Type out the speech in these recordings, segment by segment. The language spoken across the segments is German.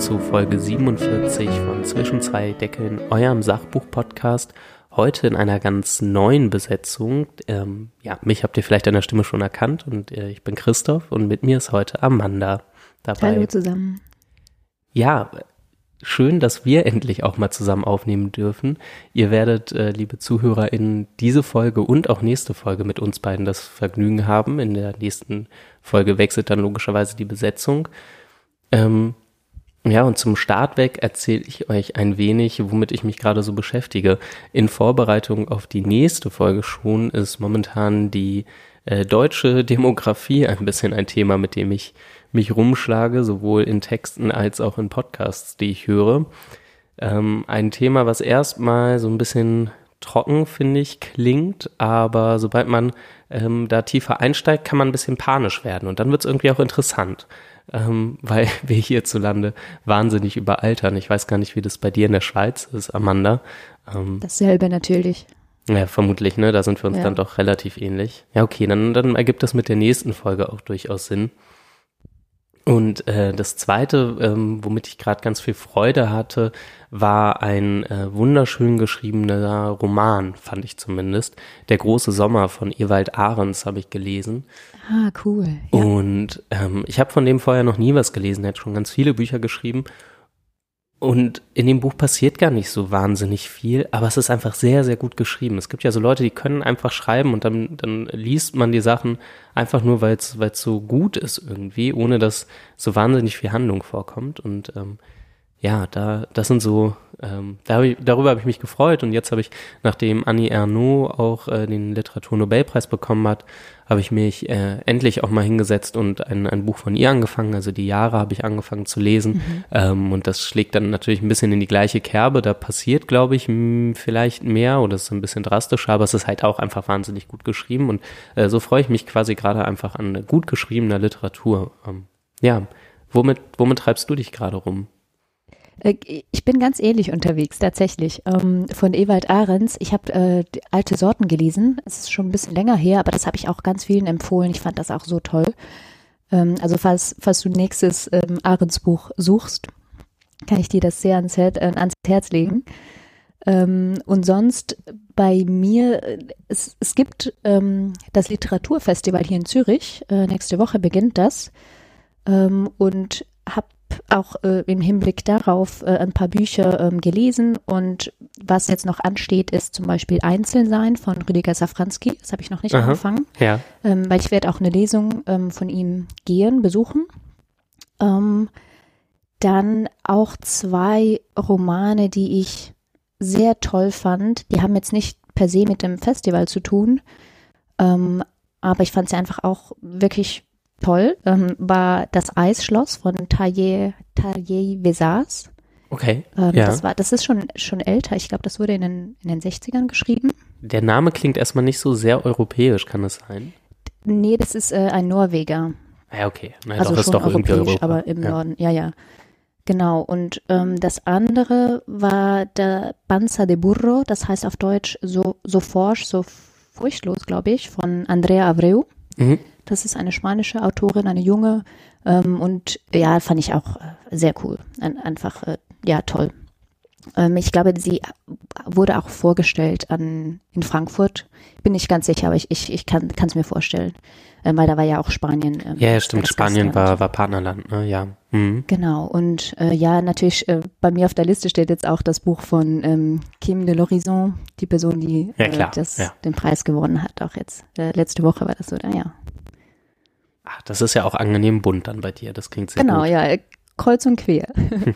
zu Folge 47 von Zwischen zwei Deckeln, eurem Sachbuch-Podcast. Heute in einer ganz neuen Besetzung. Ähm, ja, mich habt ihr vielleicht an der Stimme schon erkannt und äh, ich bin Christoph und mit mir ist heute Amanda dabei. Hallo zusammen. Ja, schön, dass wir endlich auch mal zusammen aufnehmen dürfen. Ihr werdet, äh, liebe ZuhörerInnen, diese Folge und auch nächste Folge mit uns beiden das Vergnügen haben. In der nächsten Folge wechselt dann logischerweise die Besetzung. Ähm, ja, und zum Start weg erzähle ich euch ein wenig, womit ich mich gerade so beschäftige. In Vorbereitung auf die nächste Folge schon ist momentan die äh, deutsche Demografie ein bisschen ein Thema, mit dem ich mich rumschlage, sowohl in Texten als auch in Podcasts, die ich höre. Ähm, ein Thema, was erstmal so ein bisschen trocken, finde ich, klingt, aber sobald man ähm, da tiefer einsteigt, kann man ein bisschen panisch werden und dann wird es irgendwie auch interessant, ähm, weil wir hierzulande wahnsinnig überaltern. Ich weiß gar nicht, wie das bei dir in der Schweiz ist, Amanda. Ähm, Dasselbe natürlich. Ja, vermutlich, ne? Da sind wir uns ja. dann doch relativ ähnlich. Ja, okay, dann, dann ergibt das mit der nächsten Folge auch durchaus Sinn. Und äh, das Zweite, ähm, womit ich gerade ganz viel Freude hatte, war ein äh, wunderschön geschriebener Roman, fand ich zumindest. Der große Sommer von Ewald Ahrens habe ich gelesen. Ah, cool. Ja. Und ähm, ich habe von dem vorher noch nie was gelesen. Er hat schon ganz viele Bücher geschrieben. Und in dem Buch passiert gar nicht so wahnsinnig viel, aber es ist einfach sehr, sehr gut geschrieben. Es gibt ja so Leute, die können einfach schreiben und dann, dann liest man die Sachen einfach nur, weil es so gut ist irgendwie, ohne dass so wahnsinnig viel Handlung vorkommt. Und ähm, ja, da, das sind so, ähm, da hab ich, darüber habe ich mich gefreut und jetzt habe ich, nachdem Annie Ernaux auch äh, den Literaturnobelpreis bekommen hat, habe ich mich äh, endlich auch mal hingesetzt und ein, ein Buch von ihr angefangen, also die Jahre habe ich angefangen zu lesen mhm. ähm, und das schlägt dann natürlich ein bisschen in die gleiche Kerbe, da passiert, glaube ich, vielleicht mehr oder es ist ein bisschen drastischer, aber es ist halt auch einfach wahnsinnig gut geschrieben und äh, so freue ich mich quasi gerade einfach an gut geschriebener Literatur. Ähm, ja, womit, womit treibst du dich gerade rum? Äh, ich bin ganz ähnlich unterwegs, tatsächlich. Ähm, von Ewald Ahrens. Ich habe äh, alte Sorten gelesen. Es ist schon ein bisschen länger her, aber das habe ich auch ganz vielen empfohlen. Ich fand das auch so toll. Ähm, also falls, falls du nächstes ähm, Ahrens Buch suchst, kann ich dir das sehr ans, Her äh, ans Herz legen. Ähm, und sonst bei mir, es, es gibt das Literaturfestival hier in Zürich. Nächste Woche beginnt das. Und habe auch äh, im Hinblick darauf äh, ein paar Bücher ähm, gelesen und was jetzt noch ansteht, ist zum Beispiel Einzelsein von Rüdiger Safranski. Das habe ich noch nicht Aha, angefangen, ja. ähm, weil ich werde auch eine Lesung ähm, von ihm gehen, besuchen. Ähm, dann auch zwei Romane, die ich sehr toll fand. Die haben jetzt nicht per se mit dem Festival zu tun, ähm, aber ich fand sie einfach auch wirklich toll, ähm, war das Eisschloss von Taye, Taye Vesas. Okay. Ähm, ja. Das war, das ist schon, schon älter. Ich glaube, das wurde in den, in den 60ern geschrieben. Der Name klingt erstmal nicht so sehr europäisch, kann das sein? Nee, das ist äh, ein Norweger. Ah, ja, okay. Na, also doch, schon doch europäisch, Europa. aber im ja. Norden, ja, ja. Genau, und ähm, das andere war der Panza de Burro, das heißt auf Deutsch so, so forsch, so furchtlos, glaube ich, von Andrea Abreu. Mhm. Das ist eine spanische Autorin, eine junge. Ähm, und ja, fand ich auch äh, sehr cool. Ein, einfach, äh, ja, toll. Ähm, ich glaube, sie wurde auch vorgestellt an, in Frankfurt. Bin nicht ganz sicher, aber ich, ich, ich kann es mir vorstellen. Ähm, weil da war ja auch Spanien. Ähm, ja, ja, stimmt. Spanien war, war Partnerland, ne? Ja. Mhm. Genau. Und äh, ja, natürlich, äh, bei mir auf der Liste steht jetzt auch das Buch von ähm, Kim de l'Horizon, die Person, die ja, äh, das, ja. den Preis gewonnen hat. Auch jetzt, äh, letzte Woche war das, oder? Ja. Ach, das ist ja auch angenehm bunt dann bei dir. Das klingt sehr genau, gut. Genau, ja, kreuz und quer.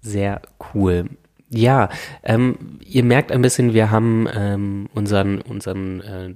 sehr cool. Ja, ähm, ihr merkt ein bisschen, wir haben ähm, unseren, unseren äh,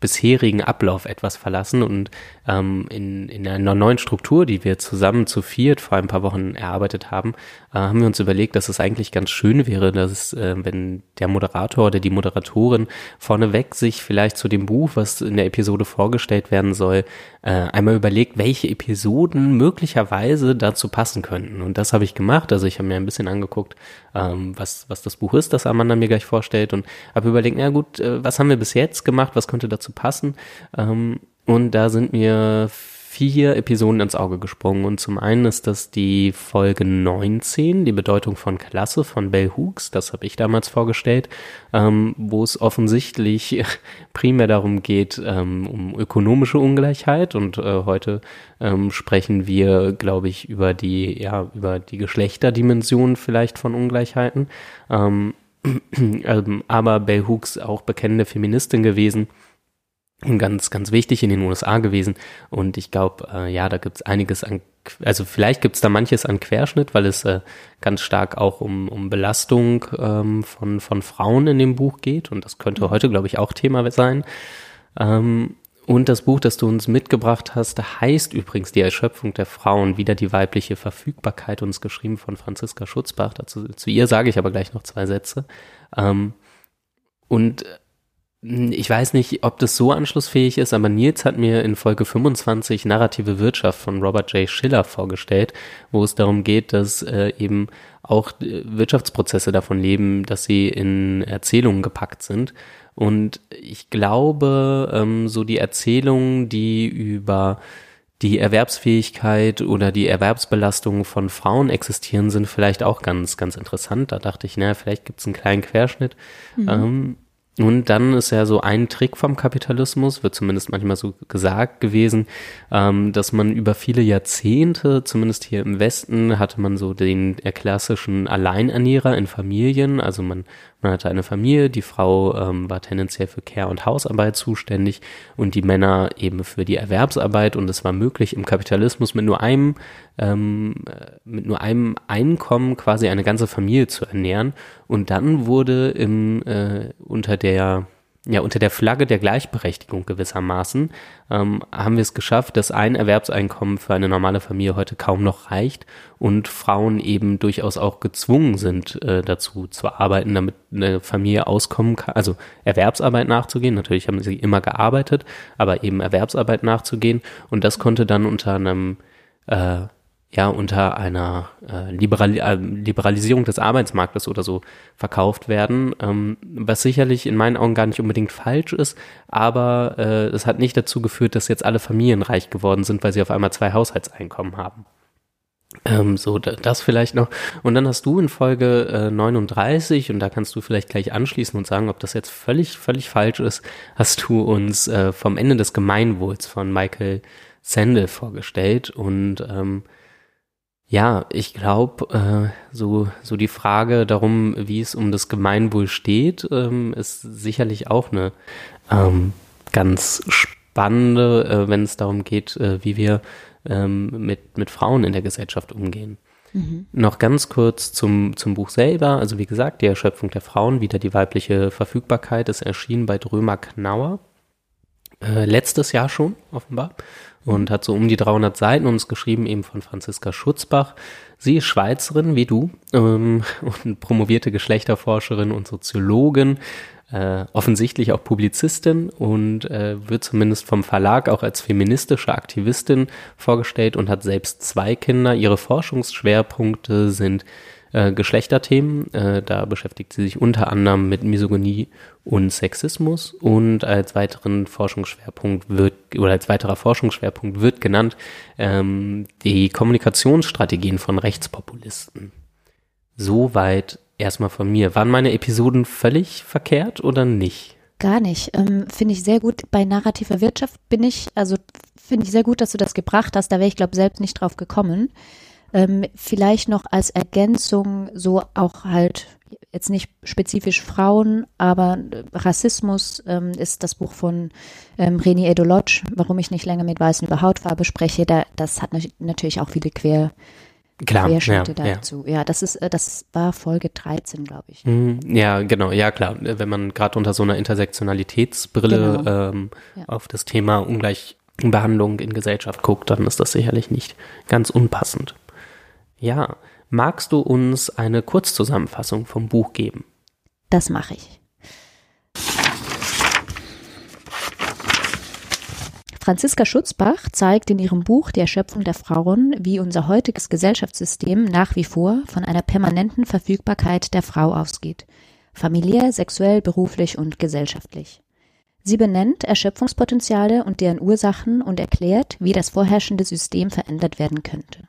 bisherigen Ablauf etwas verlassen und ähm, in, in einer neuen Struktur, die wir zusammen zu viert vor ein paar Wochen erarbeitet haben, äh, haben wir uns überlegt, dass es eigentlich ganz schön wäre, dass es, äh, wenn der Moderator oder die Moderatorin vorneweg sich vielleicht zu dem Buch, was in der Episode vorgestellt werden soll, äh, einmal überlegt, welche Episoden möglicherweise dazu passen könnten. Und das habe ich gemacht. Also ich habe mir ein bisschen angeguckt, ähm, was, was das Buch ist, das Amanda mir gleich vorstellt und habe überlegt, na gut, äh, was haben wir bis jetzt gemacht, was könnte dazu passen? Ähm, und da sind mir vier Episoden ins Auge gesprungen. Und zum einen ist das die Folge 19, die Bedeutung von Klasse von Bell Hooks. Das habe ich damals vorgestellt, ähm, wo es offensichtlich primär darum geht, ähm, um ökonomische Ungleichheit. Und äh, heute ähm, sprechen wir, glaube ich, über die, ja, über die Geschlechterdimension vielleicht von Ungleichheiten. Ähm, ähm, aber Bell Hooks auch bekennende Feministin gewesen ganz, ganz wichtig in den USA gewesen. Und ich glaube, äh, ja, da gibt's einiges an, also vielleicht gibt's da manches an Querschnitt, weil es äh, ganz stark auch um, um Belastung ähm, von, von Frauen in dem Buch geht. Und das könnte mhm. heute, glaube ich, auch Thema sein. Ähm, und das Buch, das du uns mitgebracht hast, heißt übrigens Die Erschöpfung der Frauen, wieder die weibliche Verfügbarkeit, uns geschrieben von Franziska Schutzbach. Dazu, zu ihr sage ich aber gleich noch zwei Sätze. Ähm, und ich weiß nicht, ob das so anschlussfähig ist, aber Nils hat mir in Folge 25 Narrative Wirtschaft von Robert J. Schiller vorgestellt, wo es darum geht, dass äh, eben auch äh, Wirtschaftsprozesse davon leben, dass sie in Erzählungen gepackt sind. Und ich glaube, ähm, so die Erzählungen, die über die Erwerbsfähigkeit oder die Erwerbsbelastung von Frauen existieren, sind vielleicht auch ganz, ganz interessant. Da dachte ich, naja, vielleicht gibt es einen kleinen Querschnitt. Mhm. Ähm, und dann ist ja so ein Trick vom Kapitalismus, wird zumindest manchmal so gesagt gewesen, ähm, dass man über viele Jahrzehnte, zumindest hier im Westen, hatte man so den klassischen Alleinernährer in Familien. Also man man hatte eine Familie, die Frau ähm, war tendenziell für Care- und Hausarbeit zuständig und die Männer eben für die Erwerbsarbeit. Und es war möglich im Kapitalismus mit nur einem ähm, mit nur einem Einkommen quasi eine ganze Familie zu ernähren. Und dann wurde im äh, unter der ja, unter der Flagge der Gleichberechtigung gewissermaßen ähm, haben wir es geschafft, dass ein Erwerbseinkommen für eine normale Familie heute kaum noch reicht und Frauen eben durchaus auch gezwungen sind, äh, dazu zu arbeiten, damit eine Familie auskommen kann, also Erwerbsarbeit nachzugehen. Natürlich haben sie immer gearbeitet, aber eben Erwerbsarbeit nachzugehen und das konnte dann unter einem äh, ja unter einer äh, Liberal äh, Liberalisierung des Arbeitsmarktes oder so verkauft werden, ähm, was sicherlich in meinen Augen gar nicht unbedingt falsch ist, aber äh, es hat nicht dazu geführt, dass jetzt alle Familien reich geworden sind, weil sie auf einmal zwei Haushaltseinkommen haben. Ähm, so, das vielleicht noch. Und dann hast du in Folge äh, 39, und da kannst du vielleicht gleich anschließen und sagen, ob das jetzt völlig, völlig falsch ist, hast du uns äh, vom Ende des Gemeinwohls von Michael Sandel vorgestellt und ähm, ja, ich glaube, äh, so, so die Frage darum, wie es um das Gemeinwohl steht, ähm, ist sicherlich auch eine ähm, ganz spannende, äh, wenn es darum geht, äh, wie wir ähm, mit, mit Frauen in der Gesellschaft umgehen. Mhm. Noch ganz kurz zum, zum Buch selber. Also wie gesagt, die Erschöpfung der Frauen, wieder die weibliche Verfügbarkeit, ist erschienen bei Drömer Knauer. Äh, letztes Jahr schon, offenbar und hat so um die 300 Seiten und ist geschrieben eben von Franziska Schutzbach. Sie ist Schweizerin wie du ähm, und promovierte Geschlechterforscherin und Soziologin, äh, offensichtlich auch Publizistin und äh, wird zumindest vom Verlag auch als feministische Aktivistin vorgestellt und hat selbst zwei Kinder. Ihre Forschungsschwerpunkte sind äh, Geschlechterthemen. Äh, da beschäftigt sie sich unter anderem mit Misogynie und Sexismus und als weiteren Forschungsschwerpunkt wird oder als weiterer Forschungsschwerpunkt wird genannt ähm, die Kommunikationsstrategien von Rechtspopulisten. Soweit erstmal von mir. Waren meine Episoden völlig verkehrt oder nicht? Gar nicht. Ähm, finde ich sehr gut. Bei narrativer Wirtschaft bin ich, also finde ich sehr gut, dass du das gebracht hast. Da wäre ich, glaube selbst nicht drauf gekommen. Ähm, vielleicht noch als Ergänzung so auch halt jetzt nicht spezifisch Frauen, aber Rassismus ähm, ist das Buch von ähm, René Edolodge, warum ich nicht länger mit Weißen über Hautfarbe spreche. Da, das hat natürlich auch viele Quer, Klar, Querschnitte ja, dazu. Ja. ja, das ist, äh, das war Folge 13, glaube ich. Mhm, ja, genau, ja klar. Wenn man gerade unter so einer Intersektionalitätsbrille genau. ähm, ja. auf das Thema Ungleichbehandlung in Gesellschaft guckt, dann ist das sicherlich nicht ganz unpassend. Ja, magst du uns eine Kurzzusammenfassung vom Buch geben? Das mache ich. Franziska Schutzbach zeigt in ihrem Buch Die Erschöpfung der Frauen, wie unser heutiges Gesellschaftssystem nach wie vor von einer permanenten Verfügbarkeit der Frau ausgeht. Familiär, sexuell, beruflich und gesellschaftlich. Sie benennt Erschöpfungspotenziale und deren Ursachen und erklärt, wie das vorherrschende System verändert werden könnte.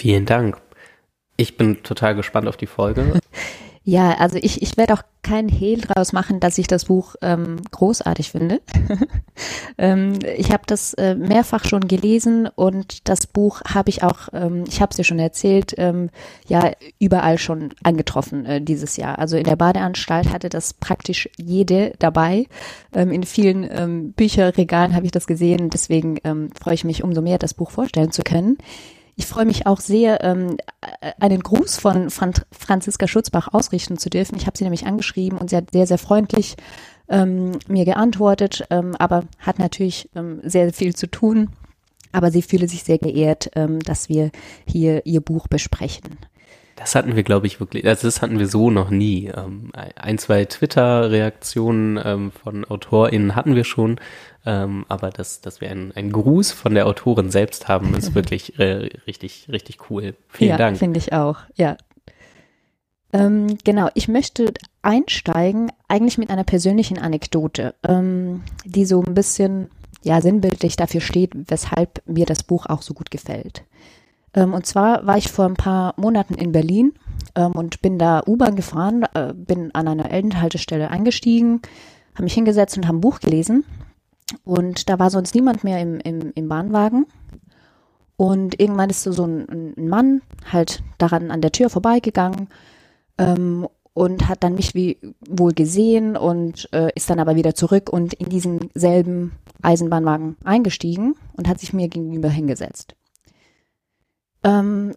Vielen Dank. Ich bin total gespannt auf die Folge. Ja, also ich, ich werde auch keinen Hehl draus machen, dass ich das Buch ähm, großartig finde. ähm, ich habe das äh, mehrfach schon gelesen und das Buch habe ich auch, ähm, ich habe es dir schon erzählt, ähm, ja überall schon angetroffen äh, dieses Jahr. Also in der Badeanstalt hatte das praktisch jede dabei. Ähm, in vielen ähm, Bücherregalen habe ich das gesehen. Deswegen ähm, freue ich mich umso mehr, das Buch vorstellen zu können. Ich freue mich auch sehr, ähm, einen Gruß von Fran Franziska Schutzbach ausrichten zu dürfen. Ich habe sie nämlich angeschrieben und sie hat sehr, sehr freundlich ähm, mir geantwortet, ähm, aber hat natürlich ähm, sehr viel zu tun. Aber sie fühle sich sehr geehrt, ähm, dass wir hier ihr Buch besprechen. Das hatten wir, glaube ich, wirklich, also das hatten wir so noch nie. Ähm, ein, zwei Twitter-Reaktionen ähm, von AutorInnen hatten wir schon, ähm, aber dass, dass wir einen, einen Gruß von der Autorin selbst haben, ist wirklich äh, richtig, richtig cool. Vielen ja, Dank. finde ich auch, ja. Ähm, genau, ich möchte einsteigen eigentlich mit einer persönlichen Anekdote, ähm, die so ein bisschen ja sinnbildlich dafür steht, weshalb mir das Buch auch so gut gefällt. Ähm, und zwar war ich vor ein paar Monaten in Berlin ähm, und bin da U-Bahn gefahren, äh, bin an einer Endhaltestelle eingestiegen, habe mich hingesetzt und habe ein Buch gelesen. Und da war sonst niemand mehr im, im, im Bahnwagen. Und irgendwann ist so ein, ein Mann halt daran an der Tür vorbeigegangen ähm, und hat dann mich wie wohl gesehen und äh, ist dann aber wieder zurück und in diesen selben Eisenbahnwagen eingestiegen und hat sich mir gegenüber hingesetzt. Ähm,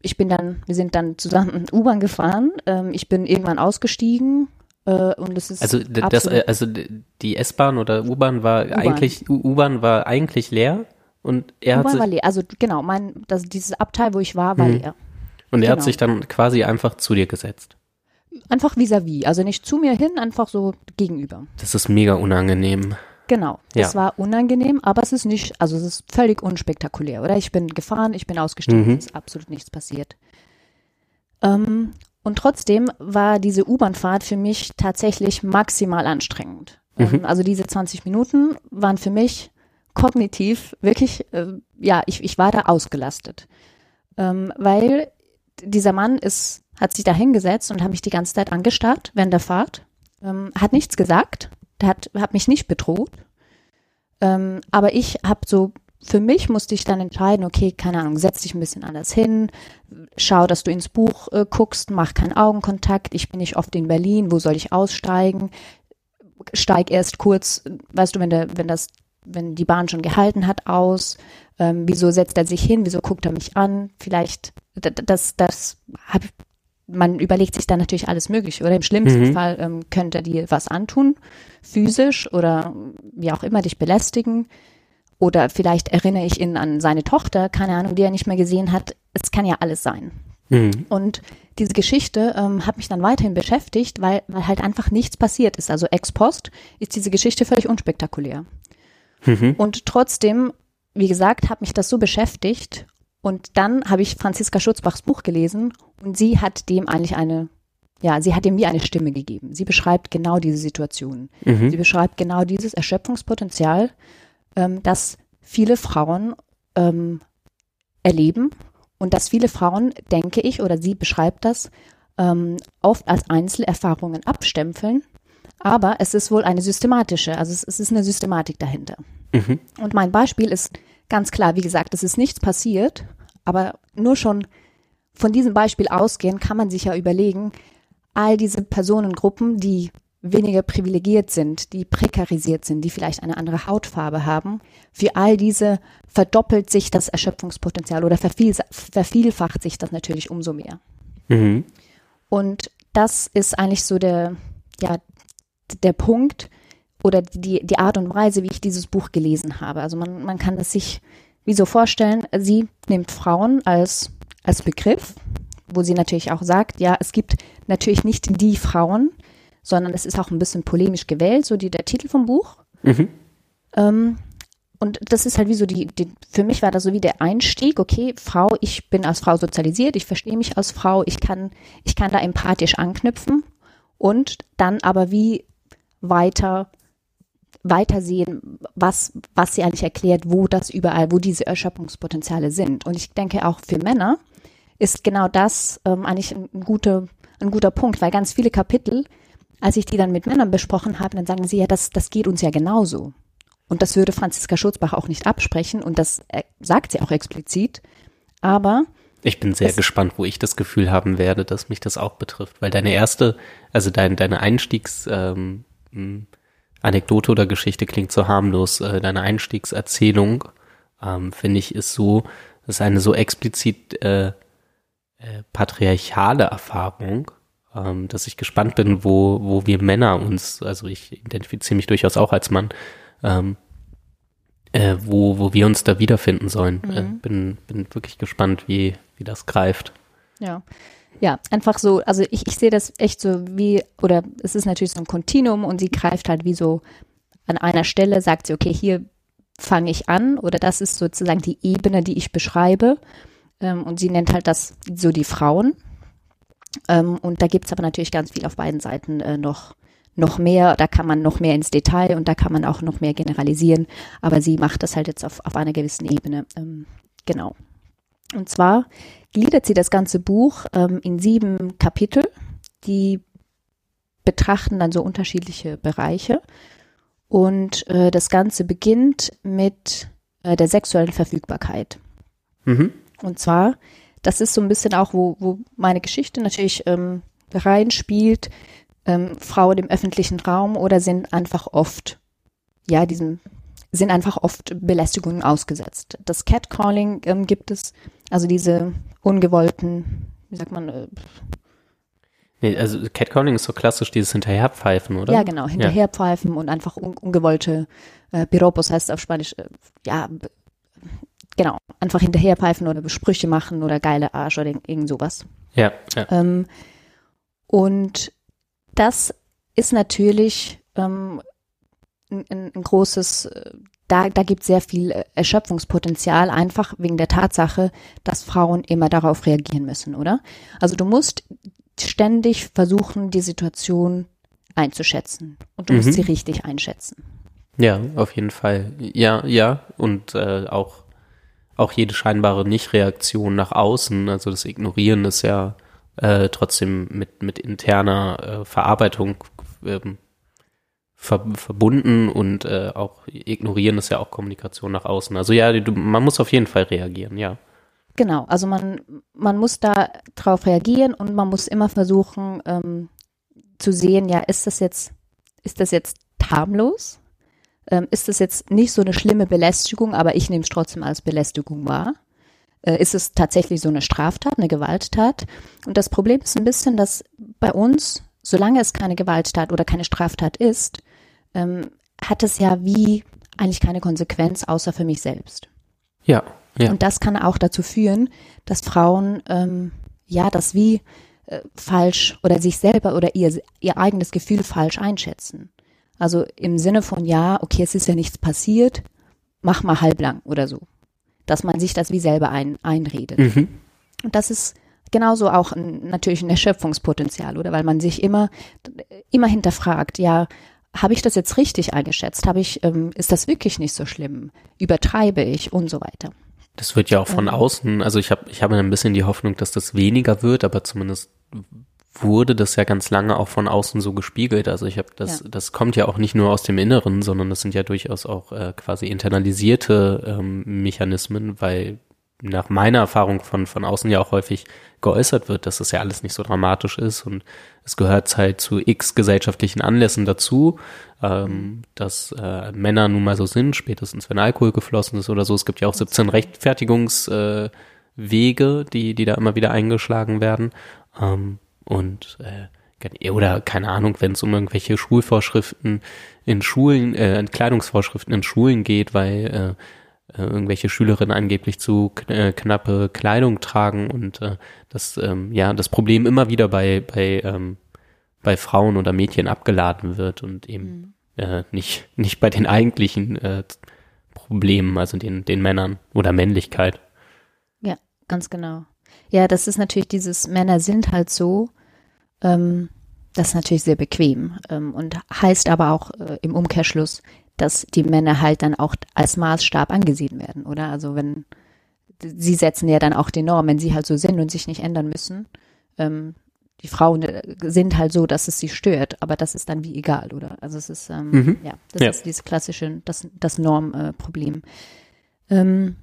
ich bin dann, wir sind dann zusammen U-Bahn gefahren. Ähm, ich bin irgendwann ausgestiegen äh, und es ist also das, äh, also die S-Bahn oder U-Bahn war eigentlich U-Bahn war eigentlich leer und er hat sich, war leer. Also genau, mein das, dieses Abteil, wo ich war, war Mhm. leer. und er genau. hat sich dann quasi einfach zu dir gesetzt. Einfach vis-à-vis, also nicht zu mir hin, einfach so gegenüber. Das ist mega unangenehm. Genau, das Ja. war unangenehm, aber es ist nicht, also es ist völlig unspektakulär, oder? Ich bin gefahren, ich bin ausgestiegen, Mhm. es ist absolut nichts passiert. Ähm, und trotzdem war diese U-Bahn-Fahrt für mich tatsächlich maximal anstrengend. Mhm. Ähm, also diese 20 Minuten waren für mich kognitiv wirklich, äh, ja, ich, ich war da ausgelastet. Ähm, weil dieser Mann ist, hat sich da hingesetzt und hat mich die ganze Zeit angestarrt während der Fahrt, ähm, hat nichts gesagt, hat, hat mich nicht bedroht. Ähm, aber ich habe so, für mich musste ich dann entscheiden, okay, keine Ahnung, setz dich ein bisschen anders hin, schau, dass du ins Buch äh, guckst, mach keinen Augenkontakt, ich bin nicht oft in Berlin, wo soll ich aussteigen? Steig erst kurz, weißt du, wenn der, wenn das, wenn die Bahn schon gehalten hat, aus, ähm, wieso setzt er sich hin, wieso guckt er mich an? Vielleicht, d- d- das, das hab, man überlegt sich dann natürlich alles Mögliche, oder im schlimmsten Mhm. Fall ähm, könnte er dir was antun, physisch oder wie auch immer dich belästigen. Oder vielleicht erinnere ich ihn an seine Tochter, keine Ahnung, die er nicht mehr gesehen hat. Es kann ja alles sein. Mhm. Und diese Geschichte ähm, hat mich dann weiterhin beschäftigt, weil, weil halt einfach nichts passiert ist. Also ex post ist diese Geschichte völlig unspektakulär. Mhm. Und trotzdem, wie gesagt, hat mich das so beschäftigt. Und dann habe ich Franziska Schutzbachs Buch gelesen und sie hat dem eigentlich eine, ja, sie hat dem wie eine Stimme gegeben. Sie beschreibt genau diese Situation. Mhm. Sie beschreibt genau dieses Erschöpfungspotenzial, ähm, das viele Frauen ähm, erleben und dass viele Frauen, denke ich, oder sie beschreibt das, ähm, oft als Einzelerfahrungen abstempeln. Aber es ist wohl eine systematische, also es, es ist eine Systematik dahinter. Mhm. Und mein Beispiel ist ganz klar, wie gesagt, es ist nichts passiert, aber nur schon von diesem Beispiel ausgehen kann man sich ja überlegen, all diese Personengruppen, die weniger privilegiert sind, die prekarisiert sind, die vielleicht eine andere Hautfarbe haben, für all diese verdoppelt sich das Erschöpfungspotenzial oder verviel, vervielfacht sich das natürlich umso mehr. Mhm. Und das ist eigentlich so der, ja, der Punkt oder die, die Art und Weise, wie ich dieses Buch gelesen habe. Also man, man kann es sich wie so vorstellen, sie nimmt Frauen als, als Begriff, wo sie natürlich auch sagt, ja, es gibt natürlich nicht die Frauen, sondern es ist auch ein bisschen polemisch gewählt, so die, der Titel vom Buch. Mhm. Ähm, und das ist halt wie so die, die, für mich war das so wie der Einstieg, okay, Frau, ich bin als Frau sozialisiert, ich verstehe mich als Frau, ich kann, ich kann da empathisch anknüpfen. und dann aber wie weiter weitersehen, was, was sie eigentlich erklärt, wo das überall, wo diese Erschöpfungspotenziale sind. Und ich denke auch für Männer ist genau das ähm, eigentlich ein, ein, guter, ein guter Punkt, weil ganz viele Kapitel, als ich die dann mit Männern besprochen habe, dann sagen sie ja, das, das geht uns ja genauso. Und das würde Franziska Schutzbach auch nicht absprechen und das äh, sagt sie auch explizit. Aber ich bin sehr gespannt, wo ich das Gefühl haben werde, dass mich das auch betrifft, weil deine erste, also dein, deine Einstiegs ähm, Anekdote oder Geschichte klingt so harmlos. Äh, deine Einstiegserzählung, ähm, finde ich, ist so, ist eine so explizit äh, äh, patriarchale Erfahrung, ähm, dass ich gespannt bin, wo, wo wir Männer uns, also ich identifiziere mich durchaus auch als Mann, ähm, äh, wo, wo wir uns da wiederfinden sollen. Mhm. Äh, bin, bin wirklich gespannt, wie, wie das greift. Ja. Ja, einfach so, also ich, ich sehe das echt so wie, oder es ist natürlich so ein Kontinuum und sie greift halt wie so an einer Stelle, sagt sie, okay, hier fange ich an oder das ist sozusagen die Ebene, die ich beschreibe. Ähm, und sie nennt halt das so die Frauen. Ähm, und da gibt's aber natürlich ganz viel auf beiden Seiten äh, noch, noch mehr. Da kann man noch mehr ins Detail und da kann man auch noch mehr generalisieren. Aber sie macht das halt jetzt auf, auf einer gewissen Ebene. Ähm, genau. Und zwar gliedert sie das ganze Buch ähm, in sieben Kapitel, die betrachten dann so unterschiedliche Bereiche. Und äh, das Ganze beginnt mit äh, der sexuellen Verfügbarkeit. Mhm. Und zwar, das ist so ein bisschen auch, wo, wo meine Geschichte natürlich ähm, reinspielt. Ähm, Frauen im öffentlichen Raum oder sind einfach oft, ja, diesem, sind einfach oft Belästigungen ausgesetzt. Das Catcalling ähm, gibt es, also diese ungewollten, wie sagt man, äh, Nee, also Catcalling ist so klassisch dieses Hinterherpfeifen, oder? Ja, genau, Hinterherpfeifen ja. und einfach un ungewollte äh, Piropos heißt auf Spanisch, äh, ja, genau, einfach hinterherpfeifen oder Sprüche machen oder geile Arsch oder irgend sowas. Ja, ja. Ähm, und das ist natürlich ähm, ein, ein großes äh, da, da gibt es sehr viel äh, Erschöpfungspotenzial, einfach wegen der Tatsache, dass Frauen immer darauf reagieren müssen, oder? Also du musst ständig versuchen, die Situation einzuschätzen und du mhm. musst sie richtig einschätzen. Ja, auf jeden Fall. Ja, ja. Und äh, auch, auch jede scheinbare Nichtreaktion nach außen, also das Ignorieren ist ja äh, trotzdem mit, mit interner äh, Verarbeitung ähm, ver verbunden und äh, auch ignorieren ist ja auch Kommunikation nach außen. Also ja, du, man muss auf jeden Fall reagieren, ja. Genau, also man, man muss da drauf reagieren und man muss immer versuchen ähm, zu sehen, ja, ist das jetzt, ist das jetzt harmlos? Ähm, ist das jetzt nicht so eine schlimme Belästigung, aber ich nehme es trotzdem als Belästigung wahr? Äh, ist es tatsächlich so eine Straftat, eine Gewalttat? Und das Problem ist ein bisschen, dass bei uns, solange es keine Gewalttat oder keine Straftat ist, ähm, hat es ja wie eigentlich keine Konsequenz, außer für mich selbst. Ja, ja. Und das kann auch dazu führen, dass Frauen ähm, ja das wie äh, falsch oder sich selber oder ihr, ihr eigenes Gefühl falsch einschätzen. Also im Sinne von ja, okay, es ist ja nichts passiert, mach mal halblang oder so. Dass man sich das wie selber ein, einredet. Mhm. Und das ist genauso auch ein, natürlich ein Erschöpfungspotenzial, oder? Weil man sich immer, immer hinterfragt, ja, habe ich das jetzt richtig eingeschätzt? Habe ich, ähm, ist das wirklich nicht so schlimm? Übertreibe ich und so weiter? Das wird ja auch von außen, also ich habe ich habe ein bisschen die Hoffnung, dass das weniger wird, aber zumindest wurde das ja ganz lange auch von außen so gespiegelt. Also ich habe das, ja. das kommt ja auch nicht nur aus dem Inneren, sondern das sind ja durchaus auch äh, quasi internalisierte ähm, Mechanismen, weil nach meiner Erfahrung von, von außen ja auch häufig geäußert wird, dass das ja alles nicht so dramatisch ist und es gehört halt zu x gesellschaftlichen Anlässen dazu, ähm, dass äh, Männer nun mal so sind, spätestens wenn Alkohol geflossen ist oder so. Es gibt ja auch 17 Rechtfertigungswege, äh, die, die da immer wieder eingeschlagen werden. Ähm, und äh, oder keine Ahnung, wenn es um irgendwelche Schulvorschriften in Schulen, äh, Kleidungsvorschriften in Schulen geht, weil äh, äh, irgendwelche Schülerinnen angeblich zu äh, knappe Kleidung tragen und äh, das ähm, ja das Problem immer wieder bei bei ähm, bei Frauen oder Mädchen abgeladen wird und eben mhm. äh, nicht nicht bei den eigentlichen äh, Problemen, also den den Männern oder Männlichkeit. Ja, ganz genau. Ja, das ist natürlich dieses Männer sind halt so. Ähm, das ist natürlich sehr bequem ähm, und heißt aber auch äh, im Umkehrschluss, dass die Männer halt dann auch als Maßstab angesehen werden, oder? Also wenn sie setzen ja dann auch die Norm, wenn sie halt so sind und sich nicht ändern müssen. Ähm, die Frauen äh, sind halt so, dass es sie stört, aber das ist dann wie egal, oder? Also es ist, ähm, mhm. ja, das ja. ist dieses klassische, das, das Normproblem. Äh, ähm,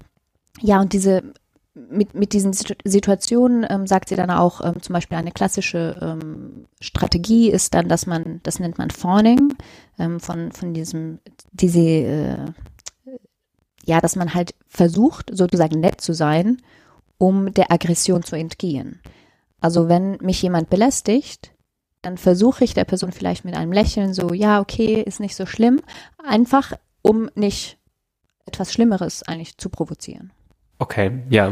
ja, und diese mit, mit diesen Situationen ähm, sagt sie dann auch, ähm, zum Beispiel eine klassische ähm, Strategie ist dann, dass man, das nennt man Fawning, ähm, von, von diesem, diese, äh, ja, dass man halt versucht, sozusagen nett zu sein, um der Aggression zu entgehen. Also wenn mich jemand belästigt, dann versuche ich der Person vielleicht mit einem Lächeln so, ja, okay, ist nicht so schlimm, einfach um nicht etwas Schlimmeres eigentlich zu provozieren. Okay, ja.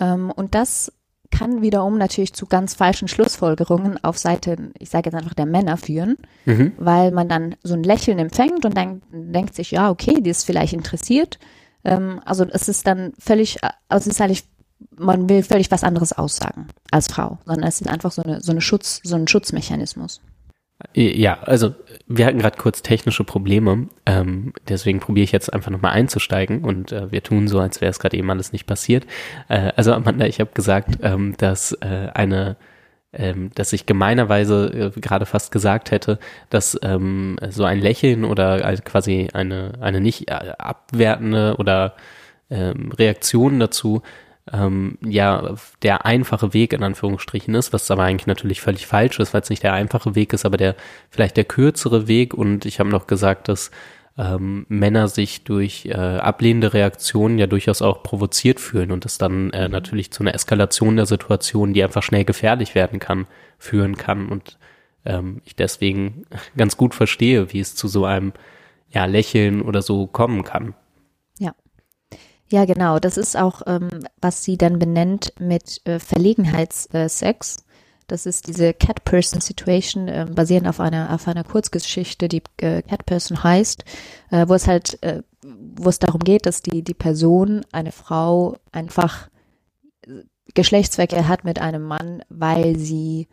Ähm, und das kann wiederum natürlich zu ganz falschen Schlussfolgerungen auf Seite, ich sage jetzt einfach der Männer führen, mhm. weil man dann so ein Lächeln empfängt und dann denkt sich, ja, okay, die ist vielleicht interessiert. Ähm, also es ist dann völlig, also es ist eigentlich, man will völlig was anderes aussagen als Frau, sondern es ist einfach so eine, so eine Schutz, so ein Schutzmechanismus. Ja, also wir hatten gerade kurz technische Probleme, ähm, deswegen probiere ich jetzt einfach nochmal einzusteigen und äh, wir tun so, als wäre es gerade eben alles nicht passiert. Äh, also Amanda, ich habe gesagt, ähm, dass äh, eine ähm, dass ich gemeinerweise äh, gerade fast gesagt hätte, dass ähm, so ein Lächeln oder also quasi eine, eine nicht äh, abwertende oder ähm, Reaktion dazu ähm, ja der einfache Weg in Anführungsstrichen ist, was aber eigentlich natürlich völlig falsch ist, weil es nicht der einfache Weg ist, aber der vielleicht der kürzere Weg. Und ich habe noch gesagt, dass ähm, Männer sich durch äh, ablehnende Reaktionen ja durchaus auch provoziert fühlen und das dann äh, mhm. natürlich zu einer Eskalation der Situation, die einfach schnell gefährlich werden kann, führen kann. Und ähm, ich deswegen ganz gut verstehe, wie es zu so einem ja, Lächeln oder so kommen kann. Ja, genau. Das ist auch, ähm, was sie dann benennt mit äh, Verlegenheitssex. Das ist diese Cat-Person-Situation, äh, basierend auf einer, auf einer Kurzgeschichte, die äh, Cat-Person heißt, äh, wo es halt, äh, wo es darum geht, dass die, die Person, eine Frau, einfach Geschlechtsverkehr hat mit einem Mann, weil sie,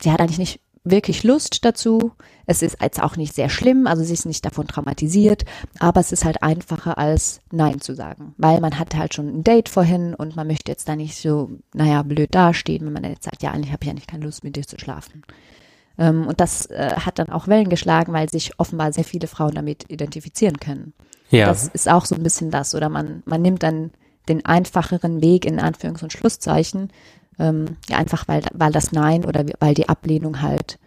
sie hat eigentlich nicht wirklich Lust dazu. Es ist jetzt auch nicht sehr schlimm, also sie ist nicht davon traumatisiert, aber es ist halt einfacher als Nein zu sagen, weil man hat halt schon ein Date vorhin und man möchte jetzt da nicht so, naja, blöd dastehen, wenn man jetzt sagt, ja, eigentlich habe ich ja nicht keine Lust mit dir zu schlafen. Ähm, und das äh, hat dann auch Wellen geschlagen, weil sich offenbar sehr viele Frauen damit identifizieren können. Ja. Das ist auch so ein bisschen das, oder man, man nimmt dann den einfacheren Weg in Anführungs- und Schlusszeichen, ähm, ja, einfach weil, weil das Nein oder weil die Ablehnung halt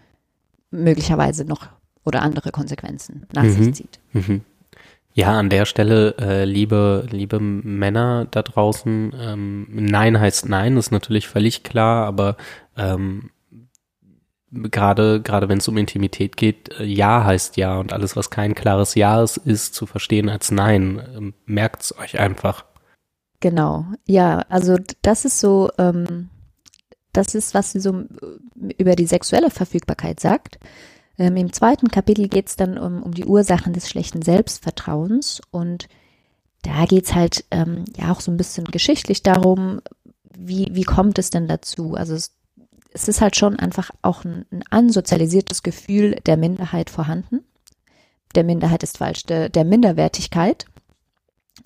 möglicherweise noch oder andere Konsequenzen nach mhm. sich zieht. Mhm. Ja, an der Stelle, äh, liebe, liebe Männer da draußen, ähm, Nein heißt Nein, ist natürlich völlig klar, aber ähm, gerade gerade wenn es um Intimität geht, äh, Ja heißt Ja und alles, was kein klares Ja ist, ist zu verstehen als Nein. Ähm, merkt's euch einfach. Genau, ja, also das ist so ähm, das ist, was sie so äh, über die sexuelle Verfügbarkeit sagt. Ähm, Im zweiten Kapitel geht es dann um, um die Ursachen des schlechten Selbstvertrauens und da geht es halt ähm, ja auch so ein bisschen geschichtlich darum, wie, wie kommt es denn dazu? Also es, es ist halt schon einfach auch ein, ein ansozialisiertes Gefühl der Minderheit vorhanden. Der Minderheit ist falsch, der, der Minderwertigkeit.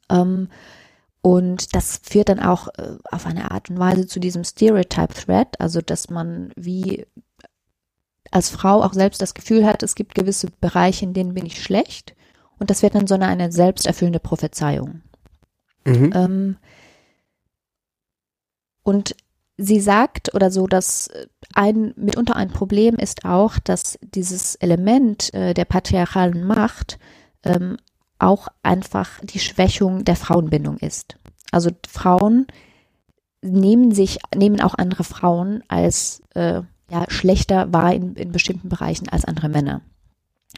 Ähm, und das führt dann auch äh, auf eine Art und Weise zu diesem Stereotype Threat, also dass man wie als Frau auch selbst das Gefühl hat, es gibt gewisse Bereiche, in denen bin ich schlecht. Und das wird dann so eine, eine selbsterfüllende Prophezeiung. Mhm. Ähm, und sie sagt oder so, dass ein, mitunter ein Problem ist auch, dass dieses Element äh, der patriarchalen Macht ähm, auch einfach die Schwächung der Frauenbindung ist. Also Frauen nehmen sich, nehmen auch andere Frauen als äh, ja, schlechter wahr in, in bestimmten Bereichen als andere Männer.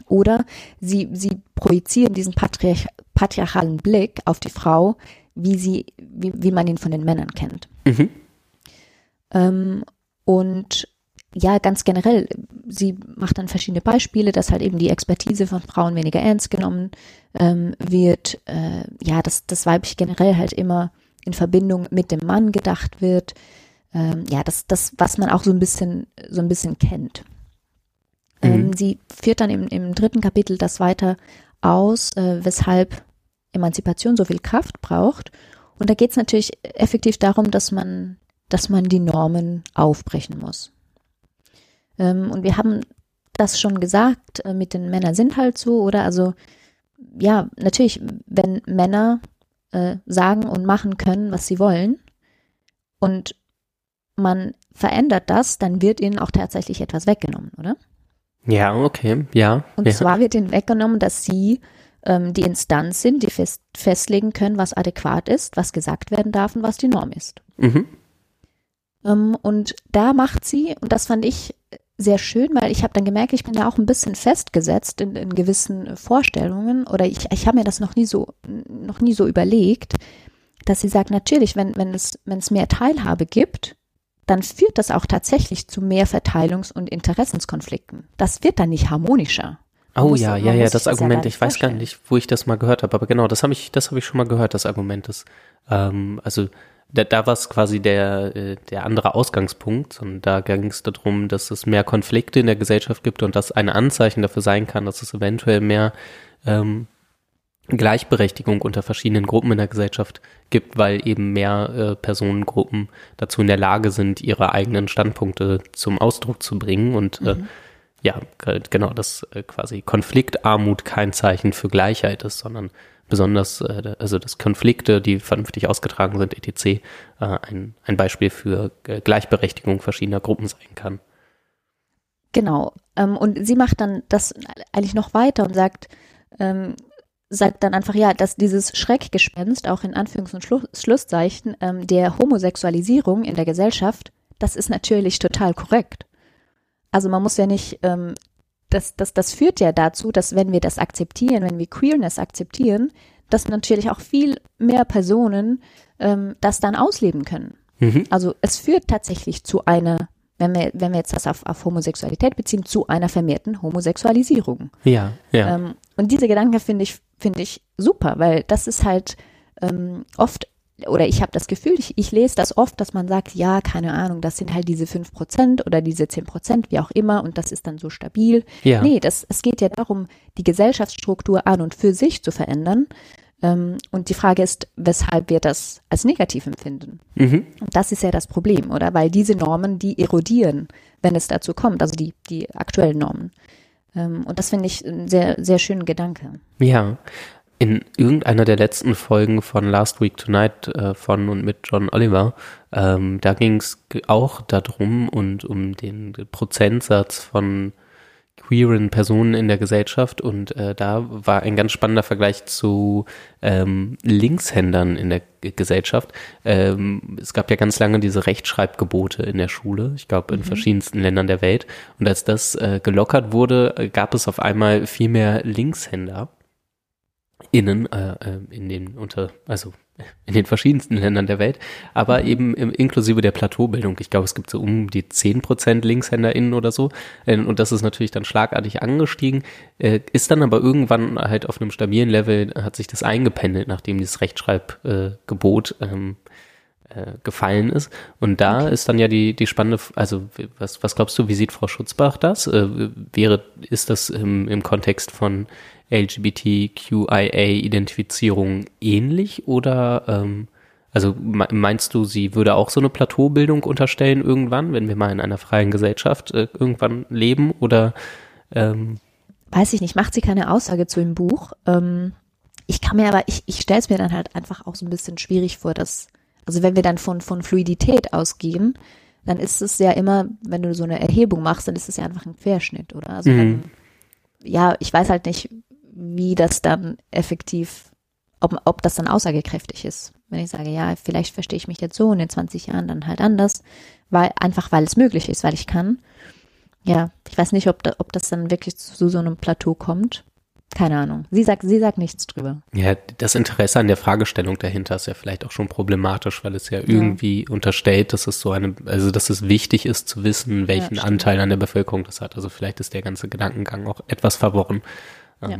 Oder sie, sie projizieren diesen patriarch, patriarchalen Blick auf die Frau, wie sie, wie, wie man ihn von den Männern kennt. Mhm. Ähm, und ja, ganz generell, sie macht dann verschiedene Beispiele, dass halt eben die Expertise von Frauen weniger ernst genommen ähm, wird. Äh, ja, dass das weiblich generell halt immer in Verbindung mit dem Mann gedacht wird. Ähm, ja, das, das, was man auch so ein bisschen, so ein bisschen kennt. Ähm, mhm. sie führt dann im, im dritten Kapitel das weiter aus, äh, weshalb Emanzipation so viel Kraft braucht. Und da geht es natürlich effektiv darum, dass man, dass man die Normen aufbrechen muss. Ähm, und wir haben das schon gesagt, äh, mit den Männern sind halt so, oder? Also, ja, natürlich, wenn Männer äh, sagen und machen können, was sie wollen, und man verändert das, dann wird ihnen auch tatsächlich etwas weggenommen, oder? Ja, okay, ja. Und ja. zwar wird ihnen weggenommen, dass sie ähm, die Instanz sind, die fest, festlegen können, was adäquat ist, was gesagt werden darf und was die Norm ist. Mhm. Ähm, und da macht sie, und das fand ich sehr schön, weil ich habe dann gemerkt, ich bin da auch ein bisschen festgesetzt in, in gewissen Vorstellungen oder ich, ich habe mir das noch nie so noch nie so überlegt, dass sie sagt, natürlich, wenn, wenn es, wenn es mehr Teilhabe gibt, dann führt das auch tatsächlich zu mehr Verteilungs- und Interessenskonflikten. Das wird dann nicht harmonischer. Oh ja, ja, ja, das Argument, ich weiß gar nicht, wo ich das mal gehört habe, aber genau, das habe ich, das habe ich schon mal gehört, das Argument ist, ähm, also da, da war es quasi der, äh, der andere Ausgangspunkt und da ging es darum, dass es mehr Konflikte in der Gesellschaft gibt und das ein Anzeichen dafür sein kann, dass es eventuell mehr ähm, Gleichberechtigung unter verschiedenen Gruppen in der Gesellschaft gibt, weil eben mehr äh, Personengruppen dazu in der Lage sind, ihre eigenen Standpunkte zum Ausdruck zu bringen und äh, mhm. ja, genau, dass äh, quasi Konfliktarmut kein Zeichen für Gleichheit ist, sondern besonders, äh, also dass Konflikte, die vernünftig ausgetragen sind, etc., äh, ein, ein Beispiel für äh, Gleichberechtigung verschiedener Gruppen sein kann. Genau. Ähm, und sie macht dann das eigentlich noch weiter und sagt, ähm, sagt dann einfach, ja, dass dieses Schreckgespenst, auch in Anführungs- und Schlu Schlusszeichen, ähm, der Homosexualisierung in der Gesellschaft, das ist natürlich total korrekt. Also man muss ja nicht, ähm, das, das, das führt ja dazu, dass wenn wir das akzeptieren, wenn wir Queerness akzeptieren, dass natürlich auch viel mehr Personen ähm, das dann ausleben können. Mhm. Also es führt tatsächlich zu einer wenn wir, wenn wir jetzt das auf, auf Homosexualität beziehen, zu einer vermehrten Homosexualisierung. Ja, ja. Ähm, und diese Gedanke finde ich, finde ich super, weil das ist halt ähm, oft, oder ich habe das Gefühl, ich, ich lese das oft, dass man sagt, ja, keine Ahnung, das sind halt diese fünf Prozent oder diese zehn Prozent, wie auch immer, und das ist dann so stabil. Ja. Nee, das, es geht ja darum, die Gesellschaftsstruktur an und für sich zu verändern ähm, und die Frage ist, weshalb wir das als negativ empfinden. Mhm. Und das ist ja das Problem, oder? Weil diese Normen, die erodieren, wenn es dazu kommt, also die, die aktuellen Normen. Ähm, und das finde ich ein sehr, sehr schönen Gedanke. Ja. In irgendeiner der letzten Folgen von Last Week Tonight äh, von und mit John Oliver, ähm, da ging es auch darum und um den Prozentsatz von queeren Personen in der Gesellschaft und äh, da war ein ganz spannender Vergleich zu ähm, Linkshändern in der G Gesellschaft. Ähm, es gab ja ganz lange diese Rechtschreibgebote in der Schule, ich glaube in mhm. verschiedensten Ländern der Welt und als das äh, gelockert wurde, gab es auf einmal viel mehr Linkshänder innen äh, äh in den unter also in den verschiedensten Ländern der Welt, aber mhm. eben im, inklusive der Plateaubildung. Ich glaube, es gibt so um die 10% LinkshänderInnen oder so. Äh, und das ist natürlich dann schlagartig angestiegen, äh, ist dann aber irgendwann halt auf einem stabilen Level, hat sich das eingependelt, nachdem dieses Rechtschreibgebot ähm, äh, gefallen ist. Und da okay. ist dann ja die, die spannende, also was, was glaubst du, wie sieht Frau Schutzbach das? Äh, wäre, ist das im, im Kontext von LGBTQIA-Identifizierung ähnlich oder ähm, also meinst du, sie würde auch so eine Plateaubildung unterstellen irgendwann, wenn wir mal in einer freien Gesellschaft äh, irgendwann leben oder ähm, Weiß ich nicht, macht sie keine Aussage zu dem Buch. Ähm, ich kann mir aber, ich, ich stelle es mir dann halt einfach auch so ein bisschen schwierig vor, dass, also wenn wir dann von, von Fluidität ausgehen, dann ist es ja immer, wenn du so eine Erhebung machst, dann ist es ja einfach ein Querschnitt, oder? Also mhm. dann, ja, ich weiß halt nicht, wie das dann effektiv, ob, ob das dann aussagekräftig ist. Wenn ich sage, ja, vielleicht verstehe ich mich jetzt so und in 20 Jahren dann halt anders, weil einfach weil es möglich ist, weil ich kann. Ja, ich weiß nicht, ob, da, ob das dann wirklich zu so einem Plateau kommt. Keine Ahnung. Sie sagt, sie sagt nichts drüber. Ja, das Interesse an der Fragestellung dahinter ist ja vielleicht auch schon problematisch, weil es ja irgendwie ja. unterstellt, dass es so eine, also dass es wichtig ist zu wissen, welchen ja, Anteil an der Bevölkerung das hat. Also vielleicht ist der ganze Gedankengang auch etwas verworren. Ähm, ja.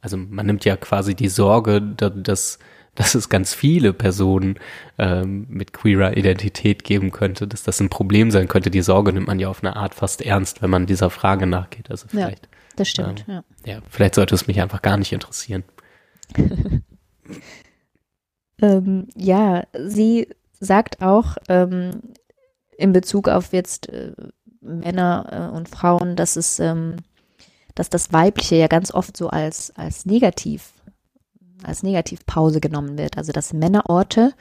Also man nimmt ja quasi die Sorge, dass, dass es ganz viele Personen ähm, mit queerer Identität geben könnte, dass das ein Problem sein könnte. Die Sorge nimmt man ja auf eine Art fast ernst, wenn man dieser Frage nachgeht. Also vielleicht. Ja, das stimmt. Ähm, ja. ja, vielleicht sollte es mich einfach gar nicht interessieren. ähm, ja, sie sagt auch ähm, in Bezug auf jetzt äh, Männer äh, und Frauen, dass es, ähm, dass das Weibliche ja ganz oft so als als negativ als Negativpause genommen wird. Also dass Männerorte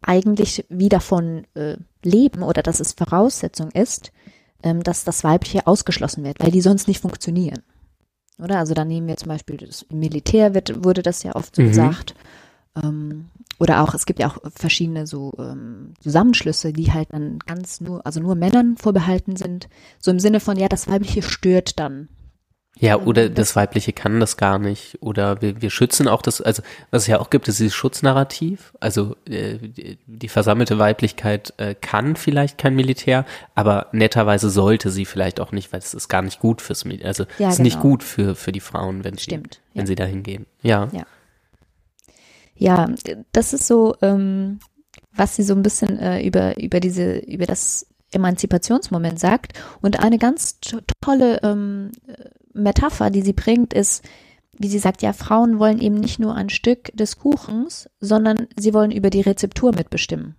eigentlich wie davon äh, leben oder dass es Voraussetzung ist, ähm, dass das Weibliche ausgeschlossen wird, weil die sonst nicht funktionieren. Oder? Also dann nehmen wir zum Beispiel das Militär wird, wurde das ja oft so mhm. gesagt. Ähm, oder auch, es gibt ja auch verschiedene so ähm, Zusammenschlüsse, die halt dann ganz nur, also nur Männern vorbehalten sind. So im Sinne von, ja, das Weibliche stört dann. Ja, oder das Weibliche kann das gar nicht. Oder wir, wir schützen auch das, also was es ja auch gibt, ist dieses Schutznarrativ. Also äh, die versammelte Weiblichkeit äh, kann vielleicht kein Militär, aber netterweise sollte sie vielleicht auch nicht, weil es ist gar nicht gut fürs Militär. Also ja, es ist genau. nicht gut für, für die Frauen, wenn Stimmt, sie, wenn sie dahin gehen. Ja. ja. Ja, das ist so, ähm, was sie so ein bisschen äh, über, über diese, über das Emanzipationsmoment sagt. Und eine ganz tolle ähm, Metapher, die sie bringt, ist, wie sie sagt, ja, Frauen wollen eben nicht nur ein Stück des Kuchens, sondern sie wollen über die Rezeptur mitbestimmen.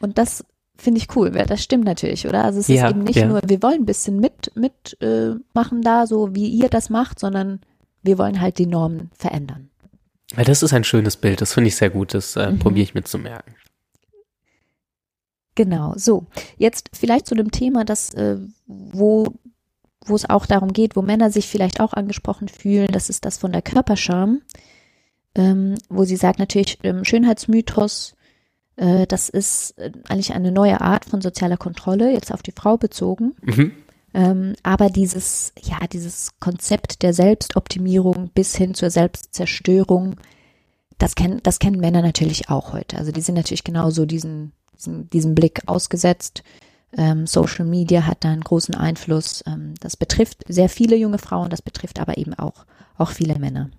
Und das finde ich cool, das stimmt natürlich, oder? Also es ja, ist eben nicht ja. nur, wir wollen ein bisschen mit, mit äh, machen da, so wie ihr das macht, sondern wir wollen halt die Normen verändern. Weil das ist ein schönes Bild, das finde ich sehr gut, das äh, mhm. probiere ich mitzumerken. Genau, so. Jetzt vielleicht zu dem Thema, das, äh, wo wo es auch darum geht, wo Männer sich vielleicht auch angesprochen fühlen, das ist das von der Körperscham, ähm, wo sie sagt natürlich ähm, Schönheitsmythos, äh, das ist äh, eigentlich eine neue Art von sozialer Kontrolle, jetzt auf die Frau bezogen. Mhm. Ähm, aber dieses, ja, dieses Konzept der Selbstoptimierung bis hin zur Selbstzerstörung, das kennen, das kennen Männer natürlich auch heute. Also die sind natürlich genauso diesen, diesen, diesen Blick ausgesetzt. Ähm, Social Media hat da einen großen Einfluss. Ähm, das betrifft sehr viele junge Frauen, das betrifft aber eben auch, auch viele Männer.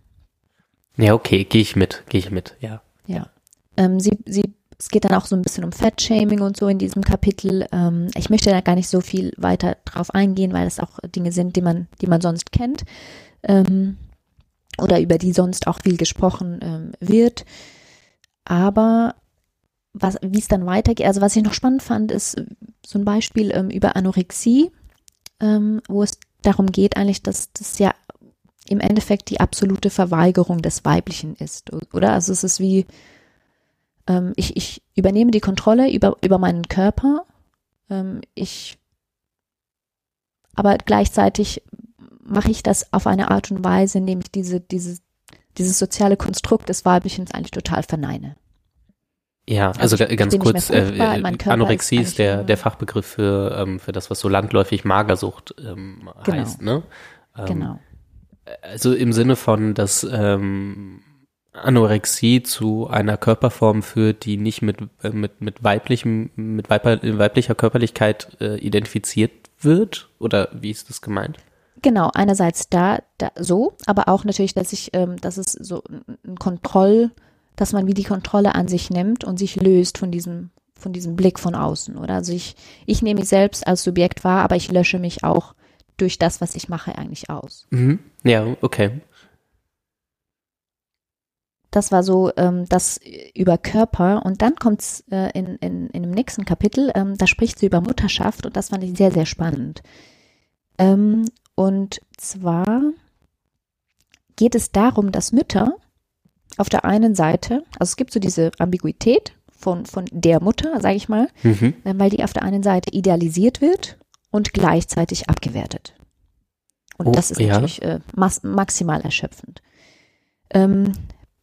Ja, okay, gehe ich mit, gehe ich mit, ja. Ja. Ähm, sie, sie, es geht dann auch so ein bisschen um Fettshaming und so in diesem Kapitel. Ähm, ich möchte da gar nicht so viel weiter drauf eingehen, weil das auch Dinge sind, die man, die man sonst kennt. Ähm, oder über die sonst auch viel gesprochen ähm, wird. Aber was, wie es dann weitergeht. Also was ich noch spannend fand, ist so ein Beispiel ähm, über Anorexie, ähm, wo es darum geht eigentlich, dass das ja im Endeffekt die absolute Verweigerung des Weiblichen ist, oder? Also es ist wie, ähm, ich, ich übernehme die Kontrolle über, über meinen Körper, ähm, ich, aber gleichzeitig mache ich das auf eine Art und Weise, indem ich diese, diese, dieses soziale Konstrukt des Weiblichen eigentlich total verneine. Ja, also, also ganz kurz, äh, äh Anorexie ist, ist der, der Fachbegriff für, ähm, für das, was so landläufig Magersucht ähm, genau. heißt, ne? Ähm, genau. Also im Sinne von, dass ähm, Anorexie zu einer Körperform führt, die nicht mit, äh, mit, mit weiblichem, mit weiblicher Körperlichkeit äh, identifiziert wird? Oder wie ist das gemeint? Genau, einerseits da, da so, aber auch natürlich, dass ich, ähm, dass es so ein Kontroll, dass man wie die Kontrolle an sich nimmt und sich löst von diesem, von diesem Blick von außen, oder? Also ich, ich nehme mich selbst als Subjekt wahr, aber ich lösche mich auch durch das, was ich mache, eigentlich aus. Mhm. Ja, okay. Das war so ähm, das über Körper. Und dann kommt es äh, in, in, in dem nächsten Kapitel, ähm, da spricht sie über Mutterschaft und das fand ich sehr, sehr spannend. Ähm, und zwar geht es darum, dass Mütter auf der einen Seite, also es gibt so diese Ambiguität von, von der Mutter, sage ich mal, mhm. Äh, weil die auf der einen Seite idealisiert wird und gleichzeitig abgewertet. Und oh, das ist ja. natürlich äh, maximal erschöpfend. Ähm,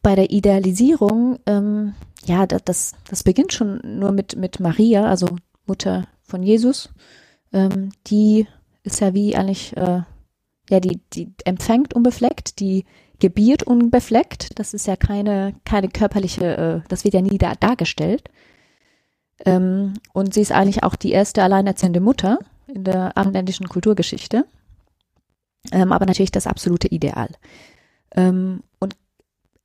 bei der Idealisierung, ähm, ja, das, das beginnt schon nur mit, mit Maria, also Mutter von Jesus. Ähm, die ist ja wie eigentlich, äh, ja, die, die empfängt unbefleckt, die gebiert unbefleckt. Das ist ja keine, keine körperliche, äh, das wird ja nie da, dargestellt. Ähm, und sie ist eigentlich auch die erste alleinerziehende Mutter in der abendländischen Kulturgeschichte. Ähm, aber natürlich das absolute Ideal. Ähm, und